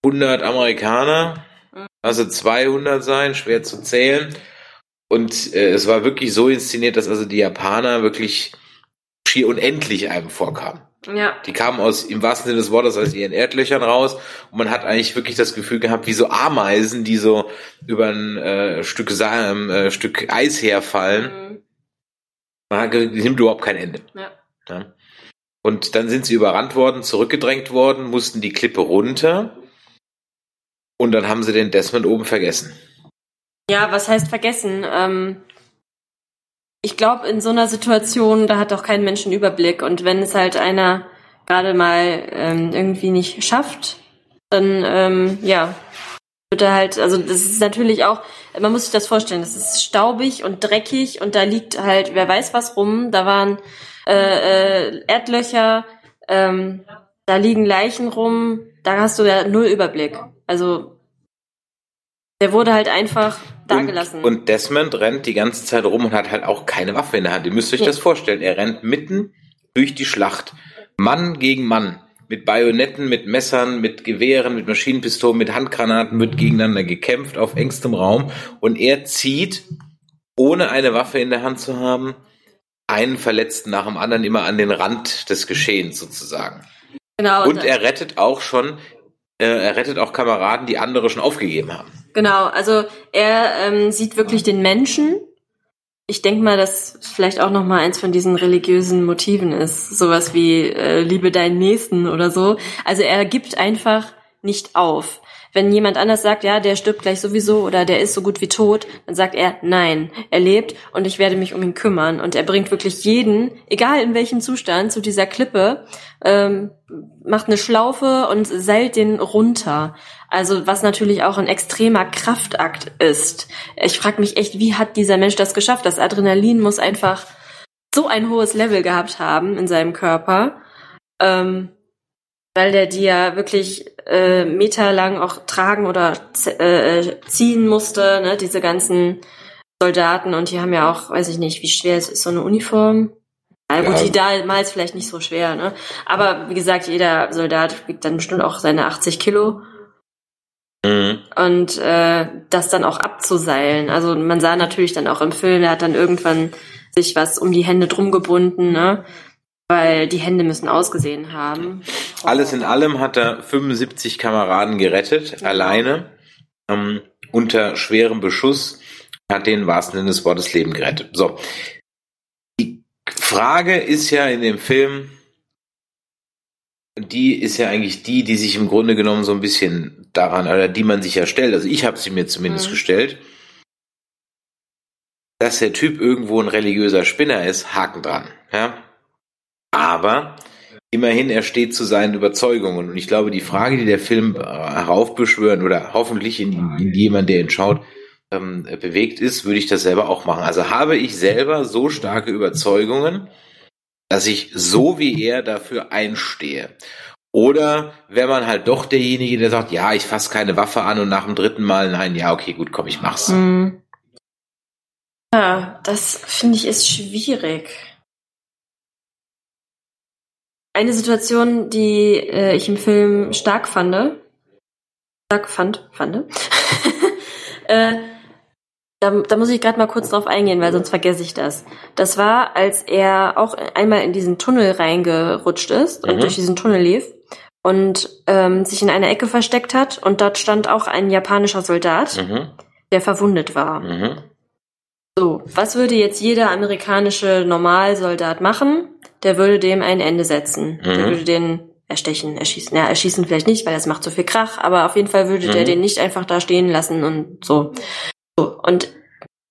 100 Amerikaner, also 200 sein, schwer zu zählen. Und äh, es war wirklich so inszeniert, dass also die Japaner wirklich schier unendlich einem vorkamen. Ja. Die kamen aus, im wahrsten Sinne des Wortes, aus ihren Erdlöchern raus und man hat eigentlich wirklich das Gefühl gehabt, wie so Ameisen, die so über ein äh, Stück, Sa äh, Stück Eis herfallen. Mhm. Man hat nimmt überhaupt kein Ende. Ja. Ja. Und dann sind sie überrannt worden, zurückgedrängt worden, mussten die Klippe runter und dann haben sie den Desmond oben vergessen. Ja, was heißt vergessen? Ähm, ich glaube, in so einer Situation, da hat doch kein Mensch einen Überblick. Und wenn es halt einer gerade mal ähm, irgendwie nicht schafft, dann ähm, ja, wird er halt, also das ist natürlich auch, man muss sich das vorstellen, das ist staubig und dreckig und da liegt halt, wer weiß was rum, da waren äh, äh, Erdlöcher, ähm, da liegen Leichen rum, da hast du ja null Überblick. Also der wurde halt einfach da gelassen. Und, und Desmond rennt die ganze Zeit rum und hat halt auch keine Waffe in der Hand. Ihr müsst euch Nee. das vorstellen. Er rennt mitten durch die Schlacht. Mann gegen Mann. Mit Bajonetten, mit Messern, mit Gewehren, mit Maschinenpistolen, mit Handgranaten wird gegeneinander gekämpft auf engstem Raum. Und er zieht, ohne eine Waffe in der Hand zu haben, einen Verletzten nach dem anderen immer an den Rand des Geschehens sozusagen. genau, Und er rettet auch schon, äh, er rettet auch Kameraden, die andere schon aufgegeben haben. Genau, also er ähm, sieht wirklich den Menschen. Ich denke mal, dass vielleicht auch noch mal eins von diesen religiösen Motiven ist, sowas wie äh, liebe deinen Nächsten oder so. Also er gibt einfach nicht auf. Wenn jemand anders sagt, ja, der stirbt gleich sowieso oder der ist so gut wie tot, dann sagt er, nein, er lebt und ich werde mich um ihn kümmern. Und er bringt wirklich jeden, egal in welchem Zustand, zu dieser Klippe, ähm, macht eine Schlaufe und seilt den runter. Also was natürlich auch ein extremer Kraftakt ist. Ich frage mich echt, wie hat dieser Mensch das geschafft? Das Adrenalin muss einfach so ein hohes Level gehabt haben in seinem Körper, ähm, weil der die ja wirklich äh, meterlang auch tragen oder äh, ziehen musste, ne? diese ganzen Soldaten. Und die haben ja auch, weiß ich nicht, wie schwer ist, ist so eine Uniform? Ja, gut, Ja. die damals vielleicht nicht so schwer, ne? Aber wie gesagt, jeder Soldat wiegt dann bestimmt auch seine 80 Kilo Mhm. und äh, das dann auch abzuseilen. Also man sah natürlich dann auch im Film, er hat dann irgendwann sich was um die Hände drum gebunden, ne? Weil die Hände müssen ausgesehen haben. Alles in allem hat er 75 Kameraden gerettet, alleine. Ähm, unter schwerem Beschuss, hat den wahrsten Sinne des Wortes Leben gerettet. So. Die Frage ist ja in dem Film, die ist ja eigentlich die, die sich im Grunde genommen so ein bisschen daran, oder die man sich ja stellt, also ich habe sie mir zumindest Mhm. gestellt, dass der Typ irgendwo ein religiöser Spinner ist, Haken dran. Ja? Aber immerhin, er steht zu seinen Überzeugungen. Und ich glaube, die Frage, die der Film äh, heraufbeschwören oder hoffentlich in, in jemand, der ihn schaut, ähm, bewegt ist, würde ich das selber auch machen. Also habe ich selber so starke Überzeugungen, dass ich so wie er dafür einstehe. Oder wenn man halt doch derjenige, der sagt, ja, ich fasse keine Waffe an und nach dem dritten Mal, nein, ja, okay, gut, komm, ich mach's. Hm. Ja, das finde ich ist schwierig. Eine Situation, die äh, ich im Film stark fand, stark fand, fand, äh, da, da muss ich gerade mal kurz drauf eingehen, weil sonst vergesse ich das. Das war, als er auch einmal in diesen Tunnel reingerutscht ist und Mhm. durch diesen Tunnel lief und ähm, sich in einer Ecke versteckt hat und dort stand auch ein japanischer Soldat, Mhm, der verwundet war. mhm. So, was würde jetzt jeder amerikanische Normalsoldat machen? Der würde dem ein Ende setzen. Der Mhm. würde den erstechen, erschießen. Ja, erschießen vielleicht nicht, weil das macht so viel Krach, aber auf jeden Fall würde der Mhm. den nicht einfach da stehen lassen und so. So, und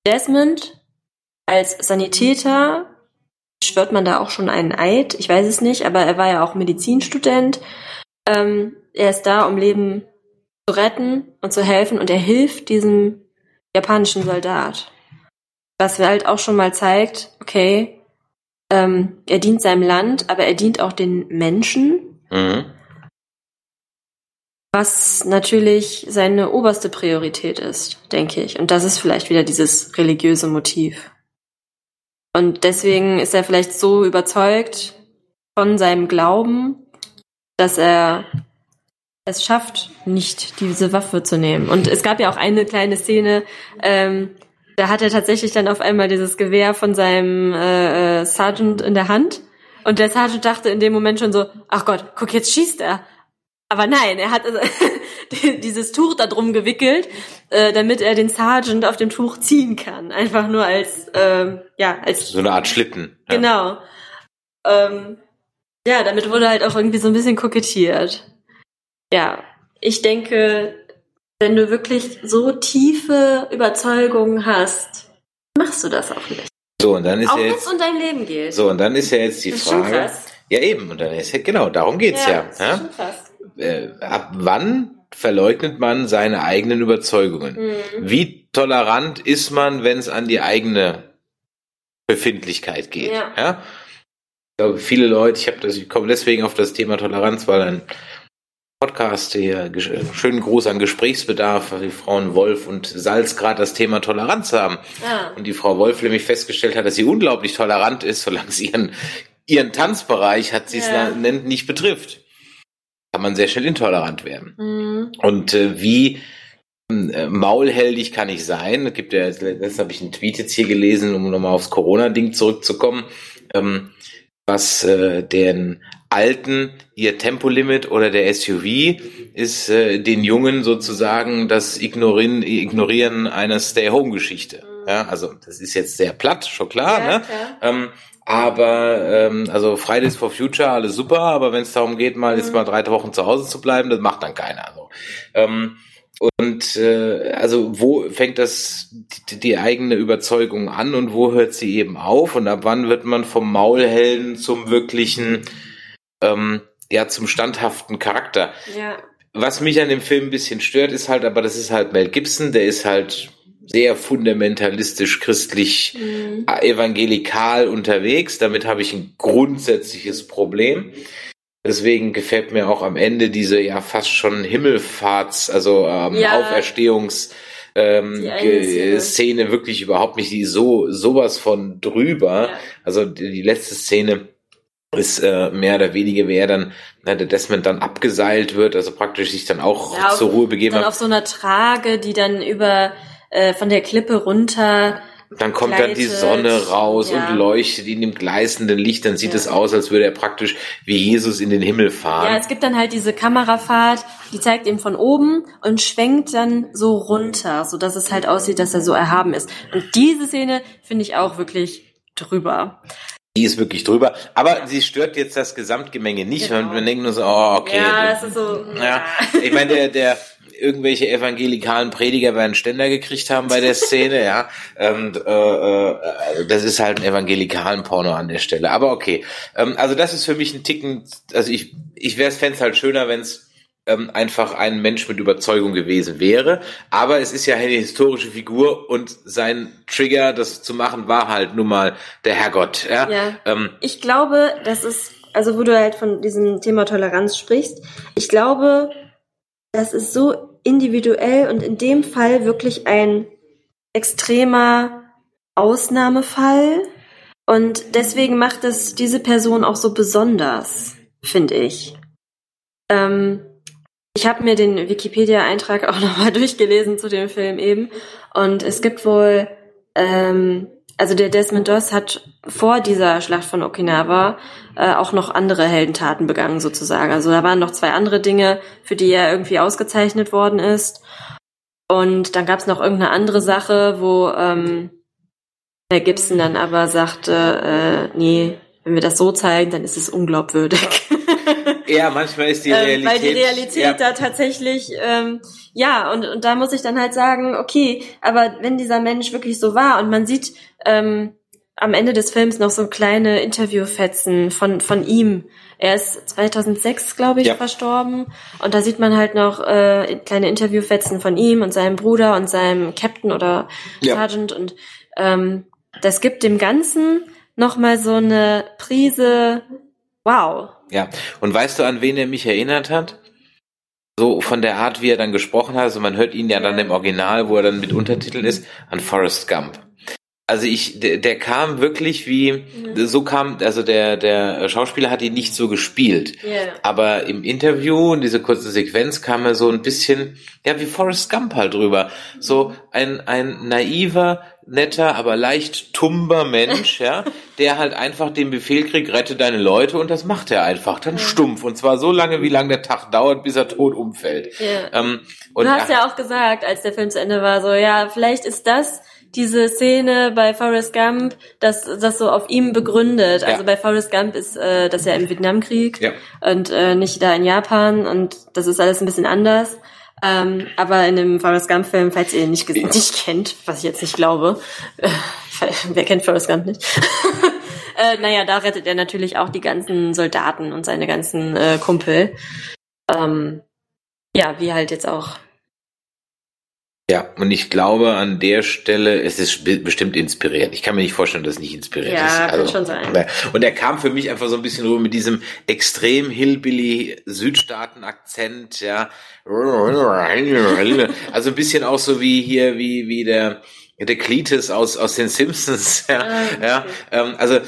Desmond als Sanitäter schwört man da auch schon einen Eid? Ich weiß es nicht, aber er war ja auch Medizinstudent. Ähm, er ist da, um Leben zu retten und zu helfen und er hilft diesem japanischen Soldat. Was halt auch schon mal zeigt, okay, ähm, er dient seinem Land, aber er dient auch den Menschen, Mhm. was natürlich seine oberste Priorität ist, denke ich. Und das ist vielleicht wieder dieses religiöse Motiv. Und deswegen ist er vielleicht so überzeugt von seinem Glauben, dass er es schafft, nicht diese Waffe zu nehmen. Und es gab ja auch eine kleine Szene, ähm, da hat er tatsächlich dann auf einmal dieses Gewehr von seinem äh, äh, Sergeant in der Hand. Und der Sergeant dachte in dem Moment schon so, ach Gott, guck, jetzt schießt er. Aber nein, er hat dieses Tuch da drum gewickelt, äh, damit er den Sergeant auf dem Tuch ziehen kann. Einfach nur als, ähm, ja, als So eine Art Schlitten. Ja. Genau. Ähm, ja, damit wurde halt auch irgendwie so ein bisschen kokettiert. Ja, ich denke, wenn du wirklich so tiefe Überzeugungen hast, machst du das auch nicht. So, und dann ist auch ja wenn es jetzt, um dein Leben geht. so, und dann ist ja jetzt die das ist Frage. krass. Ja, eben, und dann ist ja, genau, darum geht's ja. das ja? ist krass. Äh, ab wann verleugnet man seine eigenen Überzeugungen? Mhm. Wie tolerant ist man, wenn es an die eigene Befindlichkeit geht? Ja. Ich glaube, viele Leute, ich habe das, ich komme deswegen auf das Thema Toleranz, weil ein Podcast hier, gesch- schönen Gruß an Gesprächsbedarf, weil die Frauen Wolf und Salz gerade das Thema Toleranz haben. Ah, Und die Frau Wolf nämlich festgestellt hat, dass sie unglaublich tolerant ist, solange sie ihren, ihren Tanzbereich, hat sie es Ja. nennt, nicht betrifft. Kann man sehr schnell intolerant werden. mhm. Und äh, wie äh, maulheldig kann ich sein? Es gibt ja, letztens habe ich einen Tweet jetzt hier gelesen, um nochmal aufs Corona-Ding zurückzukommen, ähm, was äh, den Alten ihr Tempolimit oder der SUV ist äh, den Jungen sozusagen das Ignorieren, Ignorieren einer Stay-Home-Geschichte. Ja, also das ist jetzt sehr platt, schon klar, Ja, ne? klar. Ähm, aber ähm, also Fridays for Future, alles super, aber wenn es darum geht, mal jetzt mal drei Wochen zu Hause zu bleiben, das macht dann keiner. So. Ähm, und äh, also wo fängt das die, die eigene Überzeugung an und wo hört sie eben auf und ab wann wird man vom Maulhelden zum wirklichen, ähm, ja, zum standhaften Charakter? Ja. Was mich an dem Film ein bisschen stört, ist halt, aber das ist halt Mel Gibson, der ist halt sehr fundamentalistisch christlich Mhm. evangelikal unterwegs. Damit habe ich ein grundsätzliches Problem. Deswegen gefällt mir auch am Ende diese ja fast schon Himmelfahrts, also ähm, Ja. Auferstehungs ähm, Ge- Szene. Szene wirklich überhaupt nicht. Die so sowas von drüber. Ja. Also die, die letzte Szene ist äh, mehr oder weniger, wie er dann, na, der Desmond dann abgeseilt wird, also praktisch sich dann auch Ja, auf- zur Ruhe begeben Dann hat. auf so einer Trage, die dann über äh, von der Klippe runter dann kommt dann die gleitet. Sonne raus Ja. und leuchtet in dem gleißenden Licht, dann sieht Ja. es aus, als würde er praktisch wie Jesus in den Himmel Ja, fahren. es gibt dann halt diese Kamerafahrt, die zeigt ihn von oben und schwenkt dann so runter, so dass es halt aussieht, dass er so erhaben ist. Und diese Szene finde ich auch wirklich drüber. Die ist wirklich drüber, aber sie stört jetzt das Gesamtgemenge nicht, Genau. man, man denkt nur so, oh, okay. Ja, das ist so. Ja, ich meine, der, der irgendwelche evangelikalen Prediger werden Ständer gekriegt haben bei der Szene, ja. Und, äh, äh, das ist halt ein evangelikalen Porno an der Stelle. Aber okay. Ähm, also das ist für mich ein Ticken, also ich, ich wäre es fände halt schöner, wenn es ähm, einfach ein Mensch mit Überzeugung gewesen wäre. Aber es ist ja eine historische Figur und sein Trigger, das zu machen, war halt nun mal der Herrgott. Ja. Ja. Ähm, Ich glaube, das ist, also wo du halt von diesem Thema Toleranz sprichst, ich glaube, das ist so individuell und in dem Fall wirklich ein extremer Ausnahmefall. Und deswegen macht es diese Person auch so besonders, finde ich. Ähm, ich habe mir den Wikipedia-Eintrag auch nochmal durchgelesen zu dem Film eben. Und es gibt wohl, ähm, also der Desmond Doss hat vor dieser Schlacht von Okinawa äh, auch noch andere Heldentaten begangen sozusagen. Also da waren noch zwei andere Dinge, für die er irgendwie ausgezeichnet worden ist. Und dann gab es noch irgendeine andere Sache, wo ähm, der Gibson dann aber sagte, äh, nee, wenn wir das so zeigen, dann ist es unglaubwürdig. Ja, manchmal ist die Ähm, Realität. weil die Realität ja, da tatsächlich, ähm, ja, und, und da muss ich dann halt sagen, okay, aber wenn dieser Mensch wirklich so war und man sieht ähm, am Ende des Films noch so kleine Interviewfetzen von, von ihm. Er ist 2006, glaube ich, Ja. verstorben. Und da sieht man halt noch äh, kleine Interviewfetzen von ihm und seinem Bruder und seinem Captain oder Ja. Sergeant. Und ähm, das gibt dem Ganzen nochmal so eine Prise, wow. Ja, und weißt du, an wen er mich erinnert hat? So von der Art, wie er dann gesprochen hat, also man hört ihn ja dann im Original, wo er dann mit Untertiteln ist, an Forrest Gump. Also ich, der, der kam wirklich wie, so kam, also der, der Schauspieler hat ihn nicht so gespielt. Yeah. Aber im Interview, in diese kurze Sequenz, kam er so ein bisschen, ja, wie Forrest Gump halt drüber. So ein, ein naiver, netter, aber leicht tumber Mensch, ja, der halt einfach den Befehl kriegt, rette deine Leute und das macht er einfach, dann stumpf. Und zwar so lange, wie lange der Tag dauert, bis er tot umfällt. Ja. Ähm, Du hast ja auch gesagt, als der Film zu Ende war, so, ja, vielleicht ist das diese Szene bei Forrest Gump, das, das so auf ihm begründet. Also Ja. bei Forrest Gump ist äh, das ja im Vietnamkrieg Ja. und äh, nicht da in Japan und das ist alles ein bisschen anders. Ähm, aber in dem Forrest Gump-Film, falls ihr ihn nicht, ges- nicht kennt, was ich jetzt nicht glaube, äh, wer kennt Forrest Gump nicht? äh, naja, da rettet er natürlich auch die ganzen Soldaten und seine ganzen äh, Kumpel. Ähm, ja, wie halt jetzt auch Ja, und ich glaube an der Stelle, es ist be- bestimmt inspiriert. Ich kann mir nicht vorstellen, dass es nicht inspiriert Ja, ist. kann schon sein. ne. Und er kam für mich einfach so ein bisschen rüber mit diesem extrem Hillbilly Südstaaten-Akzent, ja. Also ein bisschen auch so wie hier, wie, wie der, der Cletus aus, aus den Simpsons, ja. Ah, ja ähm, also,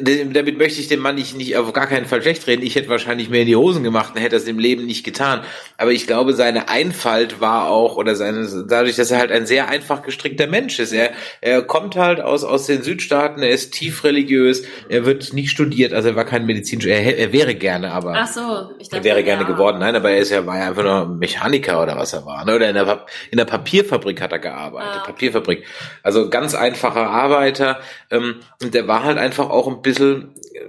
damit möchte ich dem Mann nicht, nicht auf gar keinen Fall schlecht reden. Ich hätte wahrscheinlich mehr in die Hosen gemacht und hätte das im Leben nicht getan. Aber ich glaube, seine Einfalt war auch, oder seine, dadurch, dass er halt ein sehr einfach gestrickter Mensch ist. Er, er kommt halt aus, aus den Südstaaten, er ist tief religiös, er wird nicht studiert, also er war kein Medizin, er, er wäre gerne, aber. Ach so, ich dachte, Er wäre gerne ja. geworden. Nein, aber er ist ja, war ja einfach nur Mechaniker oder was er war. Ne? Oder in der, in der Papierfabrik hat er gearbeitet. Ah. Papierfabrik. Also ganz einfacher Arbeiter. Ähm, und der war halt einfach auch ein bisschen äh,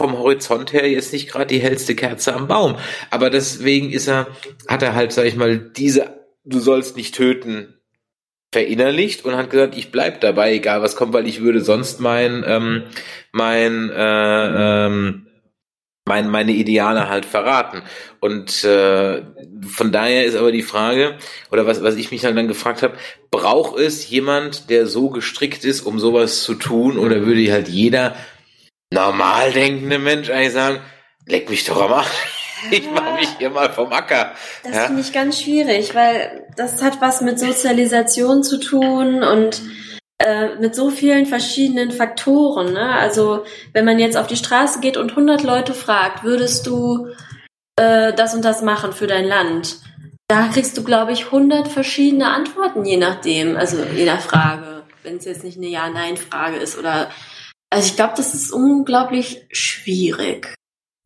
vom Horizont her jetzt nicht gerade die hellste Kerze am Baum. Aber deswegen ist er, hat er halt, sag ich mal, diese Du sollst nicht töten verinnerlicht und hat gesagt, ich bleib dabei, egal was kommt, weil ich würde sonst mein, ähm, mein, äh, ähm, mein, meine Ideale halt verraten. Und äh, von daher ist aber die Frage, oder was, was ich mich dann, dann gefragt habe, braucht es jemand, der so gestrickt ist, um sowas zu tun, oder würde halt jeder normal denkende Mensch eigentlich sagen, leck mich doch am Arsch. Ich mach mich hier mal vom Acker. Das Ja? finde ich ganz schwierig, weil das hat was mit Sozialisation zu tun und äh, mit so vielen verschiedenen Faktoren. Ne? Also wenn man jetzt auf die Straße geht und 100 Leute fragt, würdest du äh, das und das machen für dein Land? Da kriegst du, glaube ich, 100 verschiedene Antworten, je nachdem, also je nach Frage. wenn es jetzt nicht eine Ja-Nein-Frage ist oder also ich glaube, das ist unglaublich schwierig.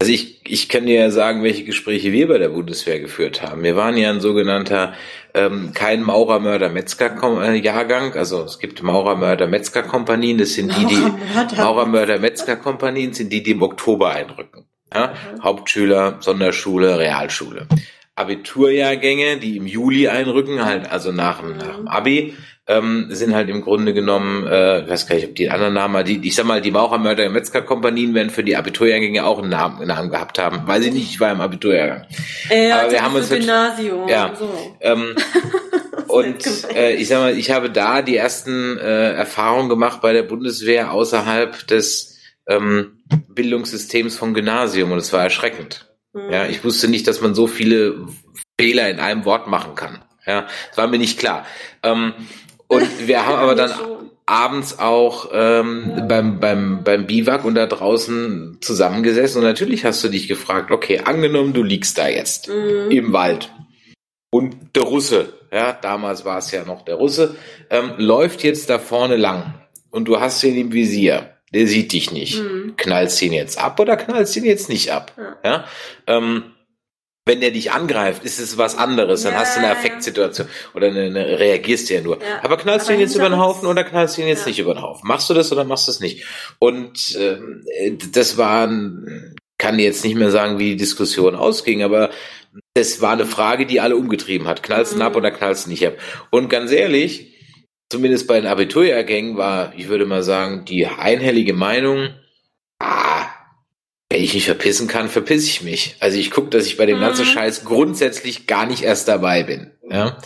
Also ich, ich kann dir ja sagen, welche Gespräche wir bei der Bundeswehr geführt haben. Wir waren ja ein sogenannter ähm, kein Maurer-Mörder-Metzger-Jahrgang. Also es gibt Maurer-Mörder-Metzger-Kompanien. Das sind die, die Maurer-Mörder-Metzger-Kompanien sind die, die im Oktober einrücken. Ja? Mhm. Hauptschüler, Sonderschule, Realschule. Abiturjahrgänge, die im Juli einrücken, halt also nach dem, nach dem Abi, ähm, sind halt im Grunde genommen, äh, ich weiß gar nicht, ob die anderen Namen, die, ich sag mal, die Mauchermörder und Metzgerkompanien werden für die Abiturjahrgänge auch einen Namen, einen Namen gehabt haben. Weiß ich nicht, ich war im Abiturjahrgang. Ja, Aber wir haben uns Gymnasium. Ja. So. Ähm, und äh, ich sag mal, ich habe da die ersten äh, Erfahrungen gemacht bei der Bundeswehr außerhalb des ähm, Bildungssystems vom Gymnasium und es war erschreckend. Mhm. Ja, ich wusste nicht, dass man so viele Fehler in einem Wort machen kann. Ja, das war mir nicht klar. Ähm, und wir haben aber dann abends auch ähm, beim, beim, beim Biwak und da draußen zusammengesessen und natürlich hast du dich gefragt, okay, angenommen, du liegst da jetzt mhm. im Wald und der Russe, ja, damals war es ja noch der Russe, ähm, läuft jetzt da vorne lang und du hast ihn im Visier. Der sieht dich nicht. Mhm. Knallst ihn jetzt ab oder knallst ihn jetzt nicht ab? Ja. ja? Ähm, wenn der dich angreift, ist es was anderes. Dann ja, hast du eine Affektsituation oder eine, eine, reagierst du ja nur. Ja, aber knallst aber du ihn jetzt über den Haufen oder knallst du ihn jetzt ja. nicht über den Haufen? Machst du das oder machst du es nicht? Und äh, das war, kann jetzt nicht mehr sagen, wie die Diskussion ausging, aber das war eine Frage, die alle umgetrieben hat. Knallst du mhm. ab oder knallst du nicht ab? Und ganz ehrlich, zumindest bei den Abiturjahrgängen war, ich würde mal sagen, die einhellige Meinung, ah, wenn ich nicht verpissen kann, verpiss ich mich. Also ich gucke, dass ich bei dem mhm. ganzen Scheiß grundsätzlich gar nicht erst dabei bin. Ja.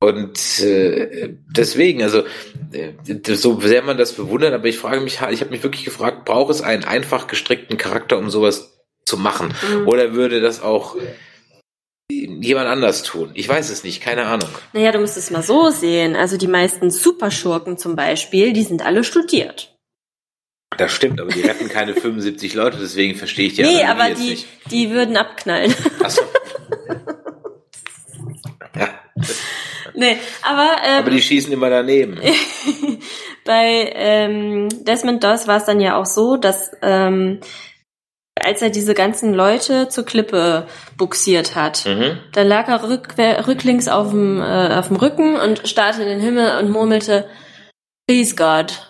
Und äh, deswegen, also äh, so sehr man das bewundert, aber ich frage mich, ich habe mich wirklich gefragt, braucht es einen einfach gestrickten Charakter, um sowas zu machen? Mhm. Oder würde das auch jemand anders tun? Ich weiß es nicht, keine Ahnung. Naja, du musst es mal so sehen. Also die meisten Superschurken zum Beispiel, die sind alle studiert. Das stimmt, aber die retten keine 75 Leute, deswegen verstehe ich die Nee, aber die, nicht. die würden abknallen. Ach so. ja. Nee, aber. Ähm, aber die schießen immer daneben. bei ähm, Desmond Doss war es dann ja auch so, dass ähm, als er diese ganzen Leute zur Klippe buxiert hat, mhm. da lag er rückwär, rücklings auf dem, äh, auf dem Rücken und starrte in den Himmel und murmelte, Please God,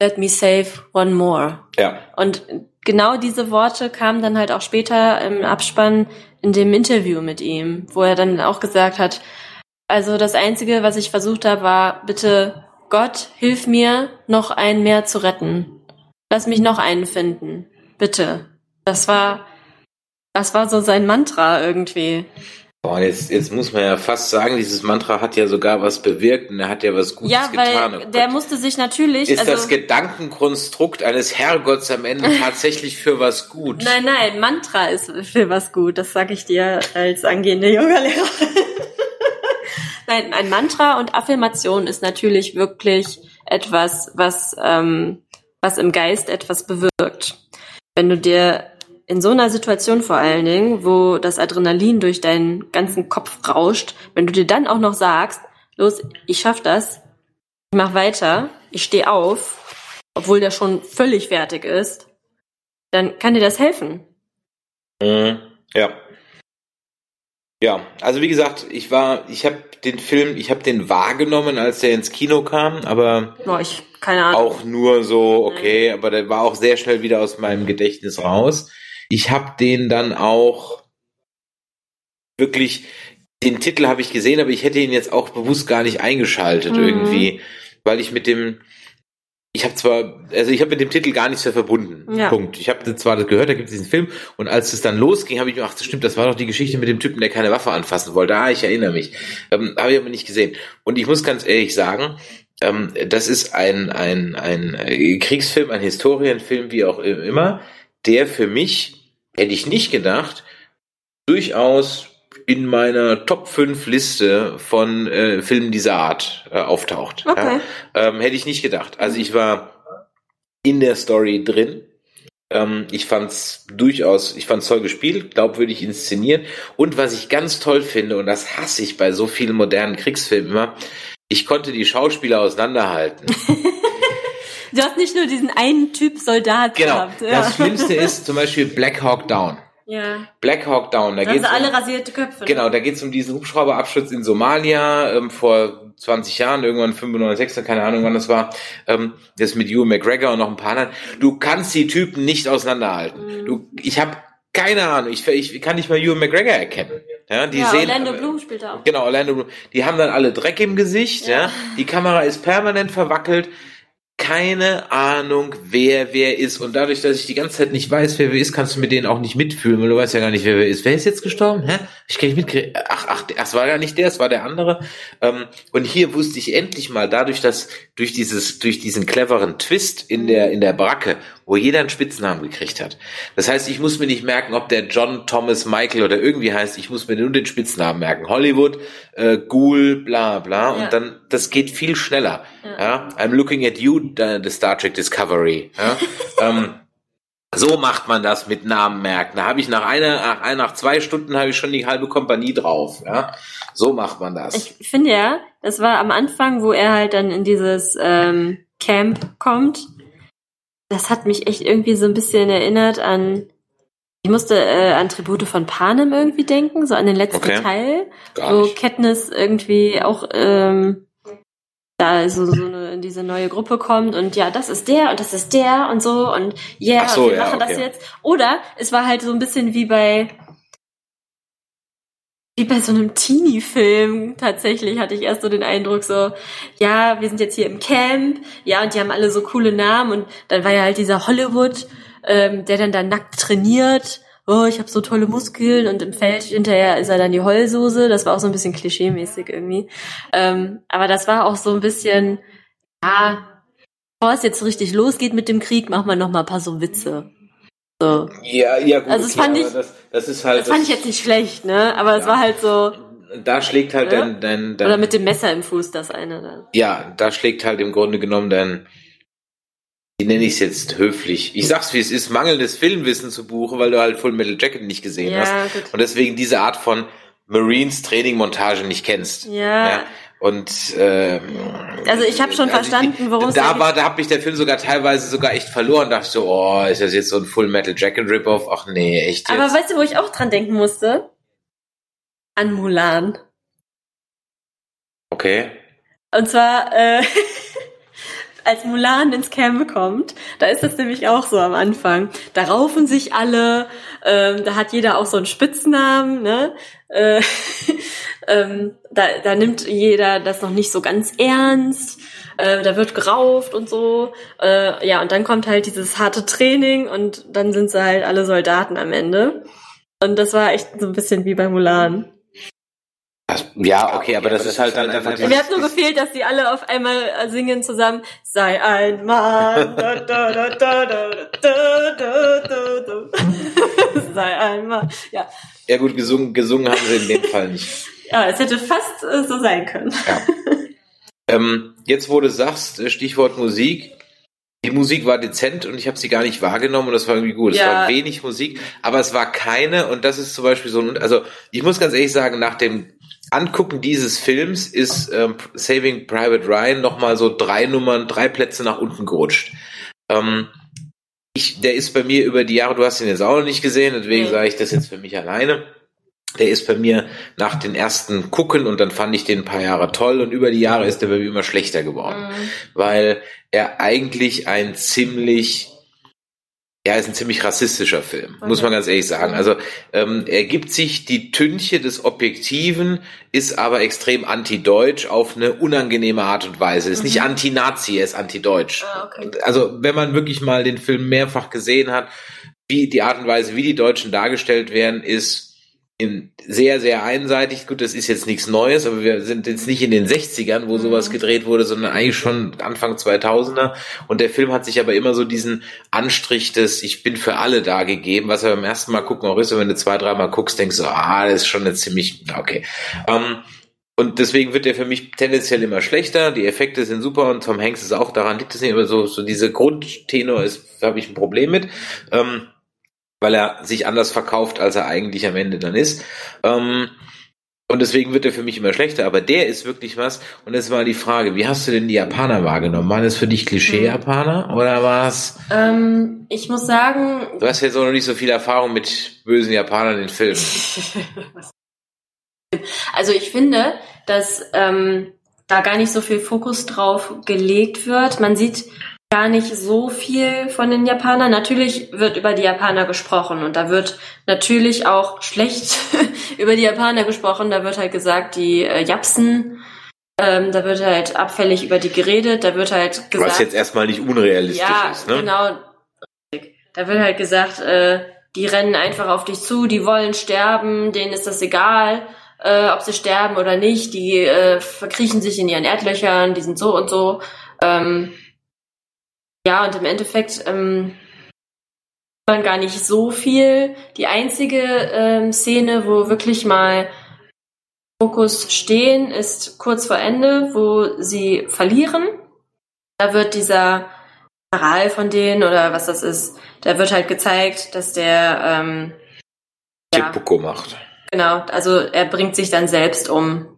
Let me save one more. Ja. Und genau diese Worte kamen dann halt auch später im Abspann in dem Interview mit ihm, wo er dann auch gesagt hat, also das Einzige, was ich versucht habe, war, bitte Gott, hilf mir, noch einen mehr zu retten. Lass mich noch einen finden. Bitte. Das war, das war so sein Mantra irgendwie. Boah, jetzt, jetzt muss man ja fast sagen, dieses Mantra hat ja sogar was bewirkt und er hat ja was Gutes ja, weil getan. Oh der musste sich natürlich. Ist also, das Gedankenkonstrukt eines Herrgotts am Ende tatsächlich für was gut? Nein, nein, Mantra ist für was gut. Das sage ich dir als angehende Yogalehrerin. nein, ein Mantra und Affirmation ist natürlich wirklich etwas, was, ähm, was im Geist etwas bewirkt. Wenn du dir in so einer Situation vor allen Dingen, wo das Adrenalin durch deinen ganzen Kopf rauscht, wenn du dir dann auch noch sagst, los, ich schaff das, ich mach weiter, ich stehe auf, obwohl der schon völlig fertig ist, dann kann dir das helfen. Mhm, ja. Ja, also wie gesagt, ich war, ich habe den Film, ich habe den wahrgenommen, als der ins Kino kam, aber Boah, ich, keine Ahnung. auch nur so, okay, aber der war auch sehr schnell wieder aus meinem Gedächtnis raus. Ich habe den dann auch wirklich, den Titel habe ich gesehen, aber ich hätte ihn jetzt auch bewusst gar nicht eingeschaltet mhm. irgendwie, weil ich mit dem, ich habe zwar, also ich habe mit dem Titel gar nichts mehr verbunden. Ja. Punkt. Ich habe zwar das gehört, da gibt es diesen Film und als es dann losging, habe ich mir gedacht, stimmt, das war doch die Geschichte mit dem Typen, der keine Waffe anfassen wollte. Ah, ich erinnere mich. Ähm, habe ich aber nicht gesehen. Und ich muss ganz ehrlich sagen, ähm, das ist ein, ein, ein Kriegsfilm, ein Historienfilm, wie auch immer, der für mich hätte ich nicht gedacht, durchaus in meiner Top 5 Liste von äh, Filmen dieser Art äh, auftaucht. Okay. Ja? Ähm, hätte ich nicht gedacht. Also ich war in der Story drin. Ähm, ich fand's durchaus, ich fand's toll gespielt, glaubwürdig inszeniert. Und was ich ganz toll finde, und das hasse ich bei so vielen modernen Kriegsfilmen immer, ich konnte die Schauspieler auseinanderhalten. Du hast nicht nur diesen einen Typ Soldat Genau. gehabt. Ja. Das Schlimmste ist zum Beispiel Black Hawk Down. ja. Black Hawk Down, da geht's alle um, rasierte Köpfe. ne? genau, da geht's um diesen Hubschrauberabsturz in Somalia ähm, vor 20 Jahren, irgendwann 95, keine Ahnung wann das war. Ähm, das mit Ewan McGregor und noch ein paar anderen. Du kannst die Typen nicht auseinanderhalten. Mhm. Du, ich habe keine Ahnung, ich, ich kann nicht mal Ewan McGregor erkennen. Ja, die ja, sehen, Orlando Bloom spielt da auch. Genau, Orlando Bloom. Die haben dann alle Dreck im Gesicht, ja. Ja. Die Kamera ist permanent verwackelt. Keine Ahnung, wer wer ist. Und dadurch, dass ich die ganze Zeit nicht weiß, wer wer ist, kannst du mit denen auch nicht mitfühlen, weil du weißt ja gar nicht, wer wer ist. Wer ist jetzt gestorben? Hä? Ich kann nicht mitkriegen. Ach, ach, das war ja nicht der, es war der andere. Ähm, und hier wusste ich endlich mal, dadurch, dass durch dieses, durch diesen cleveren Twist in der, in der Bracke, wo jeder einen Spitznamen gekriegt hat. Das heißt, ich muss mir nicht merken, ob der John Thomas Michael oder irgendwie heißt, ich muss mir nur den Spitznamen merken. Hollywood, äh, Ghoul, bla bla. Ja. Und dann, das geht viel schneller. Ja. I'm looking at you, the the Star Trek Discovery. Ja. ähm, so macht man das mit Namen merken. Da habe ich nach einer, nach, ein- nach zwei Stunden habe ich schon die halbe Kompanie drauf. Ja. So macht man das. Ich finde ja, das war am Anfang, wo er halt dann in dieses ähm, Camp kommt. Das hat mich echt irgendwie so ein bisschen erinnert an. Ich musste äh, an Tribute von Panem irgendwie denken, so an den letzten Okay. Teil, Gar wo nicht. Katniss irgendwie auch ähm, da so, so eine, in diese neue Gruppe kommt und ja, das ist der und das ist der und so und yeah, Ach so, und wir ja, machen das okay. jetzt. Oder es war halt so ein bisschen wie bei wie bei so einem Teenie-Film. Tatsächlich hatte ich erst so den Eindruck so, ja, wir sind jetzt hier im Camp, ja, und die haben alle so coole Namen. Und dann war ja halt dieser Hollywood, ähm, der dann da nackt trainiert, oh, ich habe so tolle Muskeln. Und im Feld hinterher ist er dann die Heulsoße, das war auch so ein bisschen klischee-mäßig irgendwie. Ähm, aber das war auch so ein bisschen, ja, bevor es jetzt richtig losgeht mit dem Krieg, machen wir noch mal ein paar so Witze. So. Ja, ja, gut. Also das okay, fand ich- das, das ist halt. Das fand ich jetzt nicht schlecht, ne? Aber es Ja. war halt so, da schlägt halt Ja? dein, dein, dein, oder mit dem Messer im Fuß das eine dann. ja, da schlägt halt im Grunde genommen dein, wie nenne ich es jetzt höflich? Ich sag's wie es ist, mangelndes Filmwissen zu buchen, weil du halt Full Metal Jacket nicht gesehen Ja, hast gut. und deswegen diese Art von Marines Training Montage nicht kennst. Ja. Und ähm, Also ich habe schon also verstanden, worum es da war, da hat mich der Film sogar teilweise sogar echt verloren. Dachte ich so, oh, ist das jetzt so ein Full Metal Jacket Rip-Off? Ach nee, echt Aber jetzt. weißt du, wo ich auch dran denken musste? An Mulan. okay. Und zwar, äh, als Mulan ins Camp kommt, da ist das nämlich auch so am Anfang. Da raufen sich alle, ähm, da hat jeder auch so einen Spitznamen, ne? Äh, ähm, da, da nimmt jeder das noch nicht so ganz ernst. Äh, da wird gerauft und so. Äh, ja, und dann kommt halt dieses harte Training und dann sind sie halt alle Soldaten am Ende. Und das war echt so ein bisschen wie bei Mulan ja, okay, aber das, ja, das ist halt, halt dann einfach. Mir hat nur gefehlt, dass die alle auf einmal äh, singen zusammen. Sei ein Mann. Sei ein Mann. Ja. Ja gut, gesungen, gesungen haben sie in dem Fall nicht. Ja, es hätte fast äh, so sein können. Ja. Ähm, jetzt, wo du sagst, äh, Stichwort Musik, die Musik war dezent und ich habe sie gar nicht wahrgenommen und das war irgendwie gut. Ja. Es war wenig Musik, aber es war keine und das ist zum Beispiel so ein, also ich muss ganz ehrlich sagen, nach dem Angucken dieses Films ist ähm, Saving Private Ryan nochmal so drei Nummern, drei Plätze nach unten gerutscht. Ähm, ich, der ist bei mir über die Jahre, du hast ihn jetzt auch noch nicht gesehen, deswegen Nee. sage ich das jetzt für mich alleine. Der ist bei mir nach den ersten Gucken und dann fand ich den ein paar Jahre toll und über die Jahre ist der bei mir immer schlechter geworden, weil er eigentlich ein ziemlich ja, ist ein ziemlich rassistischer Film, muss man ganz ehrlich sagen. Also ähm, er gibt sich die Tünche des Objektiven, ist aber extrem anti-deutsch auf eine unangenehme Art und Weise. Ist nicht anti-Nazi, er ist anti-deutsch. Ah, okay. Also wenn man wirklich mal den Film mehrfach gesehen hat, wie die Art und Weise, wie die Deutschen dargestellt werden, ist sehr, sehr einseitig. Gut, das ist jetzt nichts Neues, aber wir sind jetzt nicht in den 60ern, wo sowas gedreht wurde, sondern eigentlich schon Anfang 2000er. Und der Film hat sich aber immer so diesen Anstrich des Ich bin für alle da gegeben, was er beim ersten Mal gucken auch ist. Und wenn du zwei, dreimal guckst, denkst du, ah, das ist schon eine ziemlich, okay. Ähm, und deswegen wird der für mich tendenziell immer schlechter. Die Effekte sind super und Tom Hanks ist auch daran, liegt es nicht, aber so, so diese Grundtenor ist, habe ich ein Problem mit. Ähm, weil er sich anders verkauft, als er eigentlich am Ende dann ist. Ähm, Und deswegen wird er für mich immer schlechter. Aber der ist wirklich was. Und jetzt mal die Frage, wie hast du denn die Japaner wahrgenommen? Waren das für dich Klischee-Japaner oder war's? Ähm, ich muss sagen, Du hast jetzt auch noch nicht so viel Erfahrung mit bösen Japanern in Filmen. also ich finde, dass ähm, da gar nicht so viel Fokus drauf gelegt wird. Man sieht gar nicht so viel von den Japanern. Natürlich wird über die Japaner gesprochen und da wird natürlich auch schlecht über die Japaner gesprochen. Da wird halt gesagt, die äh, Japsen, ähm, da wird halt abfällig über die geredet, da wird halt gesagt. Was jetzt erstmal nicht unrealistisch ja, ist, ne? genau. Da wird halt gesagt, äh, die rennen einfach auf dich zu, die wollen sterben, denen ist das egal, äh, ob sie sterben oder nicht, die äh, verkriechen sich in ihren Erdlöchern, die sind so und so. Ähm, ja, und im Endeffekt ähm, man gar nicht so viel. Die einzige ähm, Szene, wo wirklich mal Fokus stehen, ist kurz vor Ende, wo sie verlieren. Da wird dieser General von denen oder was das ist, da wird halt gezeigt, dass der ähm, ja, Seppuku macht. genau, also er bringt sich dann selbst um.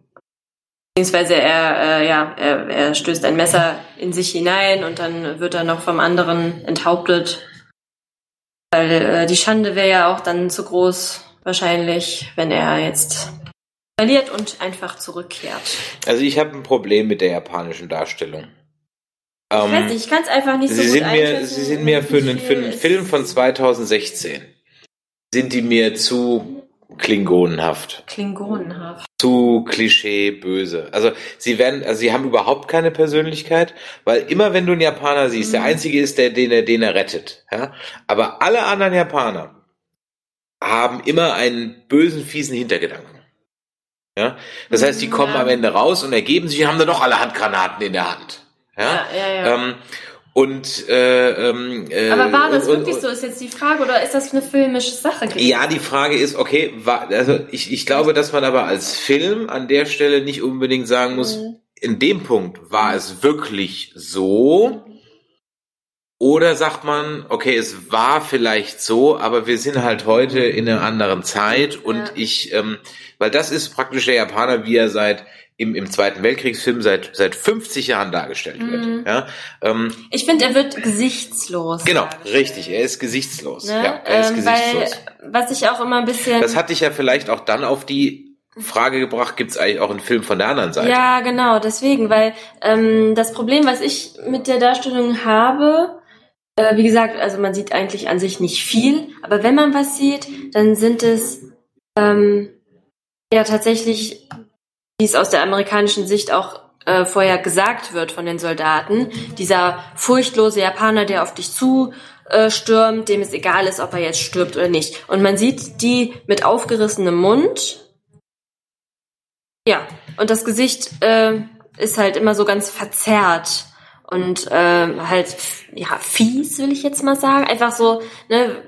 Beziehungsweise er, äh, ja, er, er stößt ein Messer in sich hinein und dann wird er noch vom anderen enthauptet. Weil äh, die Schande wäre ja auch dann zu groß, wahrscheinlich, wenn er jetzt verliert und einfach zurückkehrt. Also ich habe ein Problem mit der japanischen Darstellung. Ich Ähm, weiß nicht, ich kann es einfach nicht Sie so sind gut mir, Sie sind mir für einen, für einen Film von 2016 sind die mir zu klingonenhaft, Klingonenhaft. zu klischee böse. Also sie werden, also sie haben überhaupt keine Persönlichkeit, weil immer wenn du einen Japaner siehst, der Mhm. einzige ist der, den er, den er rettet. Ja, aber alle anderen Japaner haben immer einen bösen, fiesen Hintergedanken. Ja, das heißt, die Mhm, kommen ja. am Ende raus und ergeben sich, und haben dann noch alle Handgranaten in der Hand. Ja, Ja, ja, ja. Ähm, und äh, ähm, äh, Aber war das und, wirklich und, so, ist jetzt die Frage, oder ist das eine filmische Sache gewesen? Ja, die Frage ist, okay, war, also ich, ich glaube, dass man aber als Film an der Stelle nicht unbedingt sagen muss, Mhm. in dem Punkt war es wirklich so. Oder sagt man, okay, es war vielleicht so, aber wir sind halt heute in einer anderen Zeit und Ja. ich, ähm, weil das ist praktisch der Japaner, wie er seit im, im Zweiten Weltkriegsfilm seit seit 50 Jahren dargestellt Mhm. wird. Ja, ähm, Ich finde, er wird gesichtslos. genau, richtig. Er ist gesichtslos. Ne? Ja, er ist ähm, gesichtslos. weil, was ich auch immer ein bisschen. Das hat dich ja vielleicht auch dann auf die Frage gebracht, gibt es eigentlich auch einen Film von der anderen Seite? Ja, genau, deswegen, weil ähm, das Problem, was ich mit der Darstellung habe, äh, wie gesagt, also man sieht eigentlich an sich nicht viel, aber wenn man was sieht, dann sind es ähm, ja tatsächlich, wie es aus der amerikanischen Sicht auch äh, vorher gesagt wird von den Soldaten, dieser furchtlose Japaner, der auf dich zu äh, stürmt, dem es egal ist, ob er jetzt stirbt oder nicht. Und man sieht die mit aufgerissenem Mund. Ja, und das Gesicht äh, ist halt immer so ganz verzerrt und ähm, halt ja fies will ich jetzt mal sagen. Einfach so ne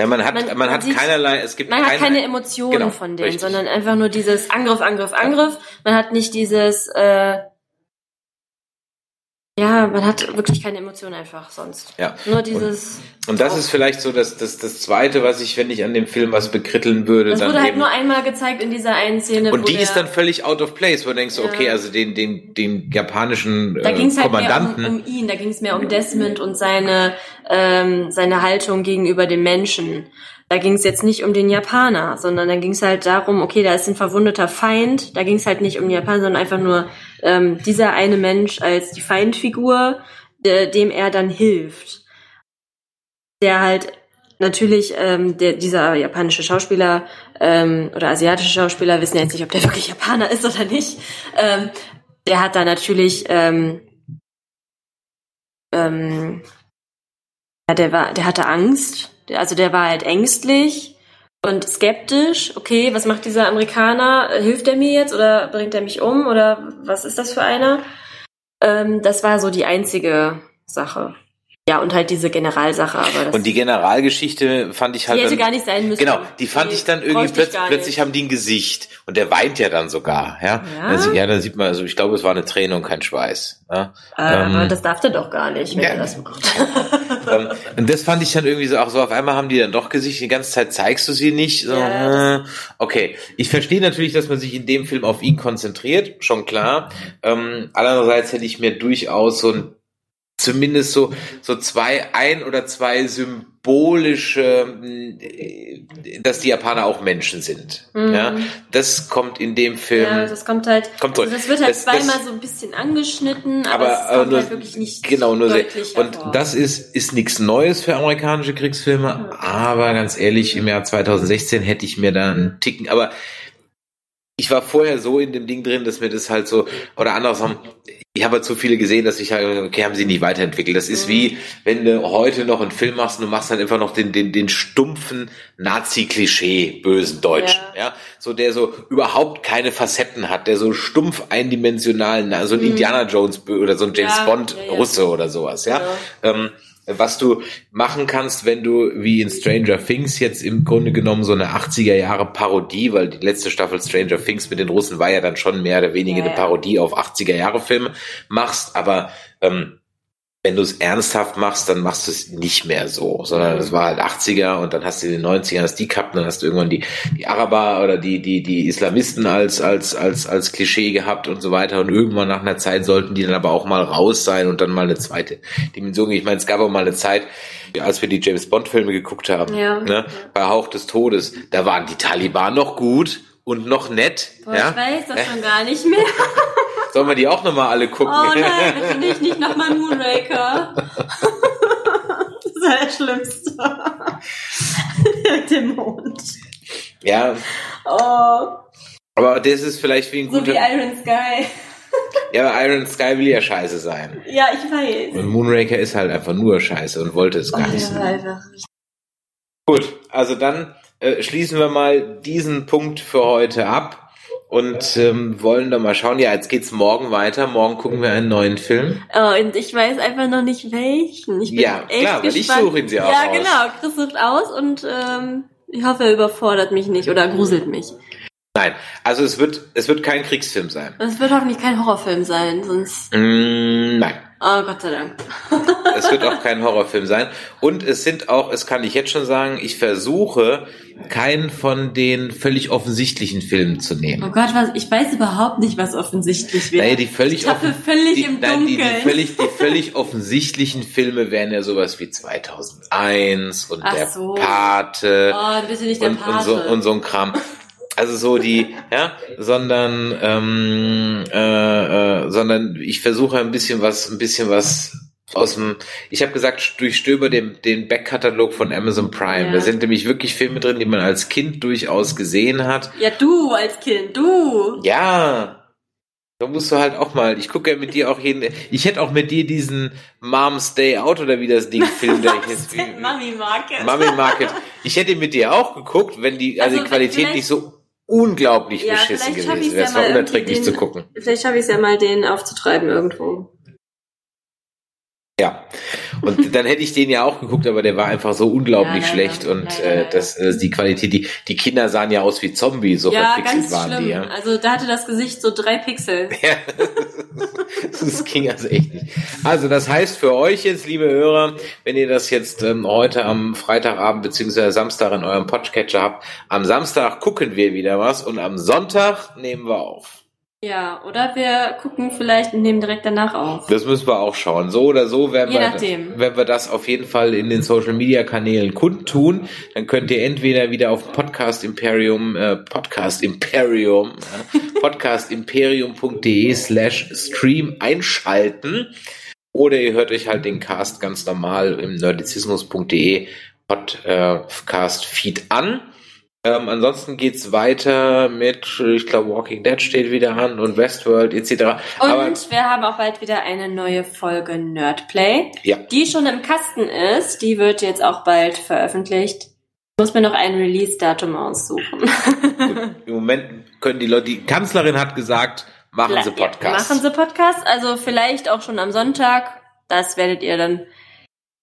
Ja, man hat, man, Man- man hat sieht- keinerlei, es gibt man hat keine, keine Emotionen Genau, von denen richtig. sondern einfach nur dieses Angriff Angriff Angriff. Man hat nicht dieses äh, ja man hat wirklich keine Emotionen einfach sonst Ja. nur dieses Und das ist vielleicht so das, das, das Zweite, was ich, wenn ich an dem Film was bekritteln würde, das dann wurde halt eben. nur einmal gezeigt in dieser einen Szene und die der, ist dann völlig out of place, wo du denkst, Ja. okay, also den, den, den japanischen da äh, ging es halt mehr Kommandanten. um, um ihn, da ging es mehr um Desmond und seine, ähm, seine Haltung gegenüber dem Menschen. Da ging es jetzt nicht um den Japaner, sondern da ging es halt darum, okay, da ist ein verwundeter Feind. Da ging es halt nicht um den Japaner, sondern einfach nur ähm, dieser eine Mensch als die Feindfigur, de, dem er dann hilft. Der halt natürlich, ähm, der, dieser japanische Schauspieler ähm, oder asiatische Schauspieler, wissen jetzt nicht, ob der wirklich Japaner ist oder nicht, ähm, der hat da natürlich ähm, ähm, ja, der war, der hatte Angst. Also der war halt ängstlich und skeptisch. Okay, was macht dieser Amerikaner? Hilft er mir jetzt oder bringt er mich um oder was ist das für einer? Ähm, das war so die einzige Sache. Ja, und halt diese Generalsache, aber Und die Generalgeschichte fand ich halt. die hätte dann, gar nicht sein müssen. Genau, die fand ich dann irgendwie ich plötzlich, haben die ein Gesicht und der weint ja dann sogar, ja. Ja? Also, ja, dann sieht man, also ich glaube, es war eine Träne und kein Schweiß. Ja? Aber ähm, das darf der doch gar nicht, wenn ja. er das macht. ähm, und das fand ich dann irgendwie so, auch so auf einmal haben die dann doch Gesicht, die ganze Zeit zeigst du sie nicht. So, Ja, äh, okay, ich verstehe natürlich, dass man sich in dem Film auf ihn konzentriert, schon klar. Ähm, andererseits hätte ich mir durchaus so ein zumindest so so zwei ein oder zwei symbolische äh, dass die Japaner auch Menschen sind ja das kommt in dem Film Mhm. Ja, das kommt halt, Kommt so. also das wird halt Das- das- zweimal so ein bisschen angeschnitten, aber, aber, es aber kommt nur, halt wirklich nicht genau nur sehr, deutlich und hervor. das ist ist nichts Neues für amerikanische Kriegsfilme aber ganz ehrlich im Jahr 2016 hätte ich mir da einen Ticken aber ich war vorher so in dem Ding drin, dass mir das halt so, oder andersrum, ich habe halt zu viele gesehen, dass ich halt, okay, haben sie nicht weiterentwickelt. Das ist wie, wenn du heute noch einen Film machst und du machst dann einfach noch den, den, den stumpfen Nazi-Klischee, bösen Deutschen, ja. so der so überhaupt keine Facetten hat, der so stumpf eindimensional, na, so ein Indiana Jones oder so ein James Ja, Bond ja, ja. Russe oder sowas, ja. Ähm, was du machen kannst, wenn du wie in Stranger Things jetzt im Grunde genommen so eine 80er Jahre Parodie, weil die letzte Staffel Stranger Things mit den Russen war ja dann schon mehr oder weniger Ja, eine ja. Parodie auf 80er Jahre Filme machst, aber ähm, wenn du es ernsthaft machst, dann machst du es nicht mehr so, sondern es war halt 80er und dann hast du in den 90ern das die gehabt und dann hast du irgendwann die, die Araber oder die, die, die Islamisten als, als, als, als Klischee gehabt und so weiter und irgendwann nach einer Zeit sollten die dann aber auch mal raus sein und dann mal eine zweite Dimension. Ich meine, es gab auch mal eine Zeit, als wir die James Bond Filme geguckt haben, Ja. ne, bei Hauch des Todes, da waren die Taliban noch gut und noch nett, Boah, ja. ich weiß das schon gar nicht mehr. Sollen wir die auch nochmal alle gucken? Oh nein, bitte nicht, nicht nochmal Moonraker. das ist ja der Schlimmste. Dem Mond. ja, Oh, aber das ist vielleicht wie ein so wie guter, Iron Sky. ja, aber Iron Sky will ja scheiße sein. Ja, ich weiß. Und Moonraker ist halt einfach nur scheiße und wollte es Oh, gar nicht der war sein. einfach Gut, also dann äh, schließen wir mal diesen Punkt für heute ab und ähm, wollen dann mal schauen. Ja, jetzt geht's morgen weiter. Morgen gucken wir einen neuen Film. Oh, und ich weiß einfach noch nicht welchen. Ich bin Ja, echt klar, weil ich gespannt. suche ihn sie auch Ja, aus. genau. Chris sucht aus und ähm, ich hoffe, er überfordert mich nicht oder gruselt mich. Nein, also es wird es wird kein Kriegsfilm sein. Und es wird hoffentlich kein Horrorfilm sein, sonst. Mm, nein. Oh, Gott sei Dank. Es wird auch kein Horrorfilm sein. Und es sind auch, es kann ich jetzt schon sagen, ich versuche, keinen von den völlig offensichtlichen Filmen zu Oh nehmen. Gott, was, ich weiß überhaupt nicht, was offensichtlich wäre. Naja, die völlig, ich offen- völlig die, im nein, die, die, Dunkeln. völlig, die völlig offensichtlichen Filme wären ja sowas wie 2001 und Ach der so. Pate Oh, bitte nicht der und, und, Pate. so, und so ein Kram. Also so die, ja, sondern, ähm, äh, äh, sondern ich versuche ein bisschen was, ein bisschen was aus dem, ich habe gesagt, durchstöber den, den Backkatalog von Amazon Prime. Ja. Da sind nämlich wirklich Filme drin, die man als Kind durchaus gesehen hat. Ja, du als Kind, du. Ja. Da musst du halt auch mal, ich gucke ja mit dir auch jeden, ich hätte auch mit dir diesen Mom's Day Out oder wie das Ding Film, der ich jetzt, Mami Market. Mummy Market. Ich hätte mit dir auch geguckt, wenn die, also, Also die Qualität nicht so unglaublich Ja, beschissen gewesen wäre. ja Es war unerträglich irgendwie zu den- gucken. Vielleicht schaffe ich es ja mal, den aufzutreiben irgendwo. Ja. Und dann hätte ich den ja auch geguckt, aber der war einfach so unglaublich Ja, schlecht ja. und Ja, äh, das, äh, die Qualität, die, die Kinder sahen ja aus wie Zombies, so ja, verpixelt ganz waren schlimm. die, ja. Also da hatte das Gesicht so drei Pixel. Ja, das ging also echt nicht. Also das heißt für euch jetzt, liebe Hörer, wenn ihr das jetzt ähm, heute am Freitagabend beziehungsweise Samstag in eurem Podcatcher habt, am Samstag gucken wir wieder was und am Sonntag nehmen wir auf. Ja, oder wir gucken vielleicht und nehmen direkt danach auf. Das müssen wir auch schauen. So oder so werden, Je wir, nachdem. werden wir das auf jeden Fall in den Social Media Kanälen kundtun. Dann könnt ihr entweder wieder auf Podcast Imperium, äh, Podcast Imperium, äh, podcastimperium.de slash stream einschalten. Oder ihr hört euch halt den Cast ganz normal im nerdizismus.de Podcast Feed an. Ähm, ansonsten geht's weiter mit, ich glaube, Walking Dead steht wieder an und Westworld etc. Und Aber wir haben auch bald wieder eine neue Folge Nerdplay, ja, die schon im Kasten ist. Die wird jetzt auch bald veröffentlicht. Ich muss mir noch ein Release-Datum aussuchen. im Moment können die Leute, die Kanzlerin hat gesagt, machen sie Ja, Podcast. Machen Sie Podcast, also vielleicht auch schon am Sonntag. Das werdet ihr dann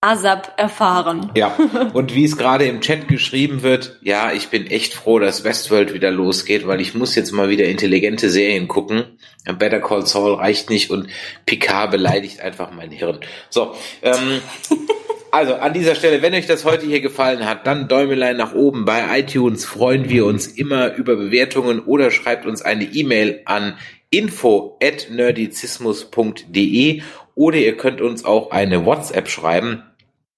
ASAP erfahren. Ja, und wie es gerade im Chat geschrieben wird, ja, ich bin echt froh, dass Westworld wieder losgeht, weil ich muss jetzt mal wieder intelligente Serien gucken. Better Call Saul reicht nicht und Picard beleidigt einfach mein Hirn. So, ähm, Also an dieser Stelle, wenn euch das heute hier gefallen hat, dann Däumelein nach oben. Bei iTunes freuen wir uns immer über Bewertungen oder schreibt uns eine E-Mail an info at nerdizismus.de oder ihr könnt uns auch eine WhatsApp schreiben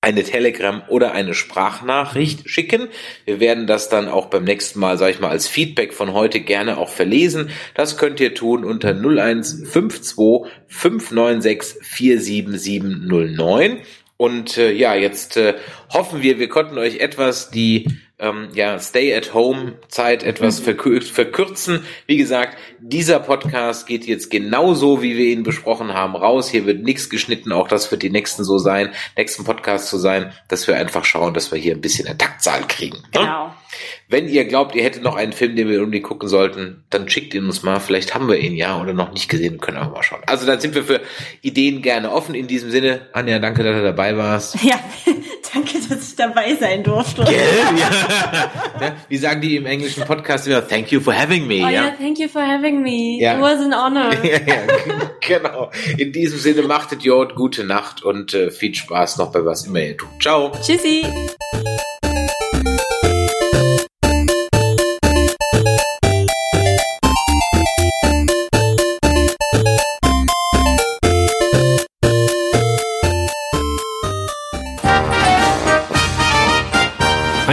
eine Telegram oder eine Sprachnachricht schicken. Wir werden das dann auch beim nächsten Mal, sage ich mal, als Feedback von heute gerne auch verlesen. Das könnt ihr tun unter 0152 596 47709. Und äh, ja, jetzt äh, hoffen wir, wir konnten euch etwas die ähm, ja, Stay-at-Home-Zeit etwas mhm. verkür verkürzen. Wie gesagt, dieser Podcast geht jetzt genauso, wie wir ihn besprochen haben, raus. Hier wird nichts geschnitten. Auch das wird die nächsten so sein, nächsten Podcast so sein, dass wir einfach schauen, dass wir hier ein bisschen eine Taktzahl kriegen. Ne? Genau. Wenn ihr glaubt, ihr hättet noch einen Film, den wir irgendwie gucken sollten, dann schickt ihn uns mal. Vielleicht haben wir ihn ja oder noch nicht gesehen, können wir mal schauen. Also dann sind wir für Ideen gerne offen. In diesem Sinne, Anja, danke, dass du dabei warst. Ja, danke, dass ich dabei sein durfte. Gell? Ja. Wie sagen die im englischen Podcast immer? Thank you for having me. Oh ja, yeah, thank you for having me. Ja. It was an honor. ja, ja, genau. In diesem Sinne, machtet Jod, gute Nacht und äh, viel Spaß noch bei was immer ihr tut. Ciao. Tschüssi.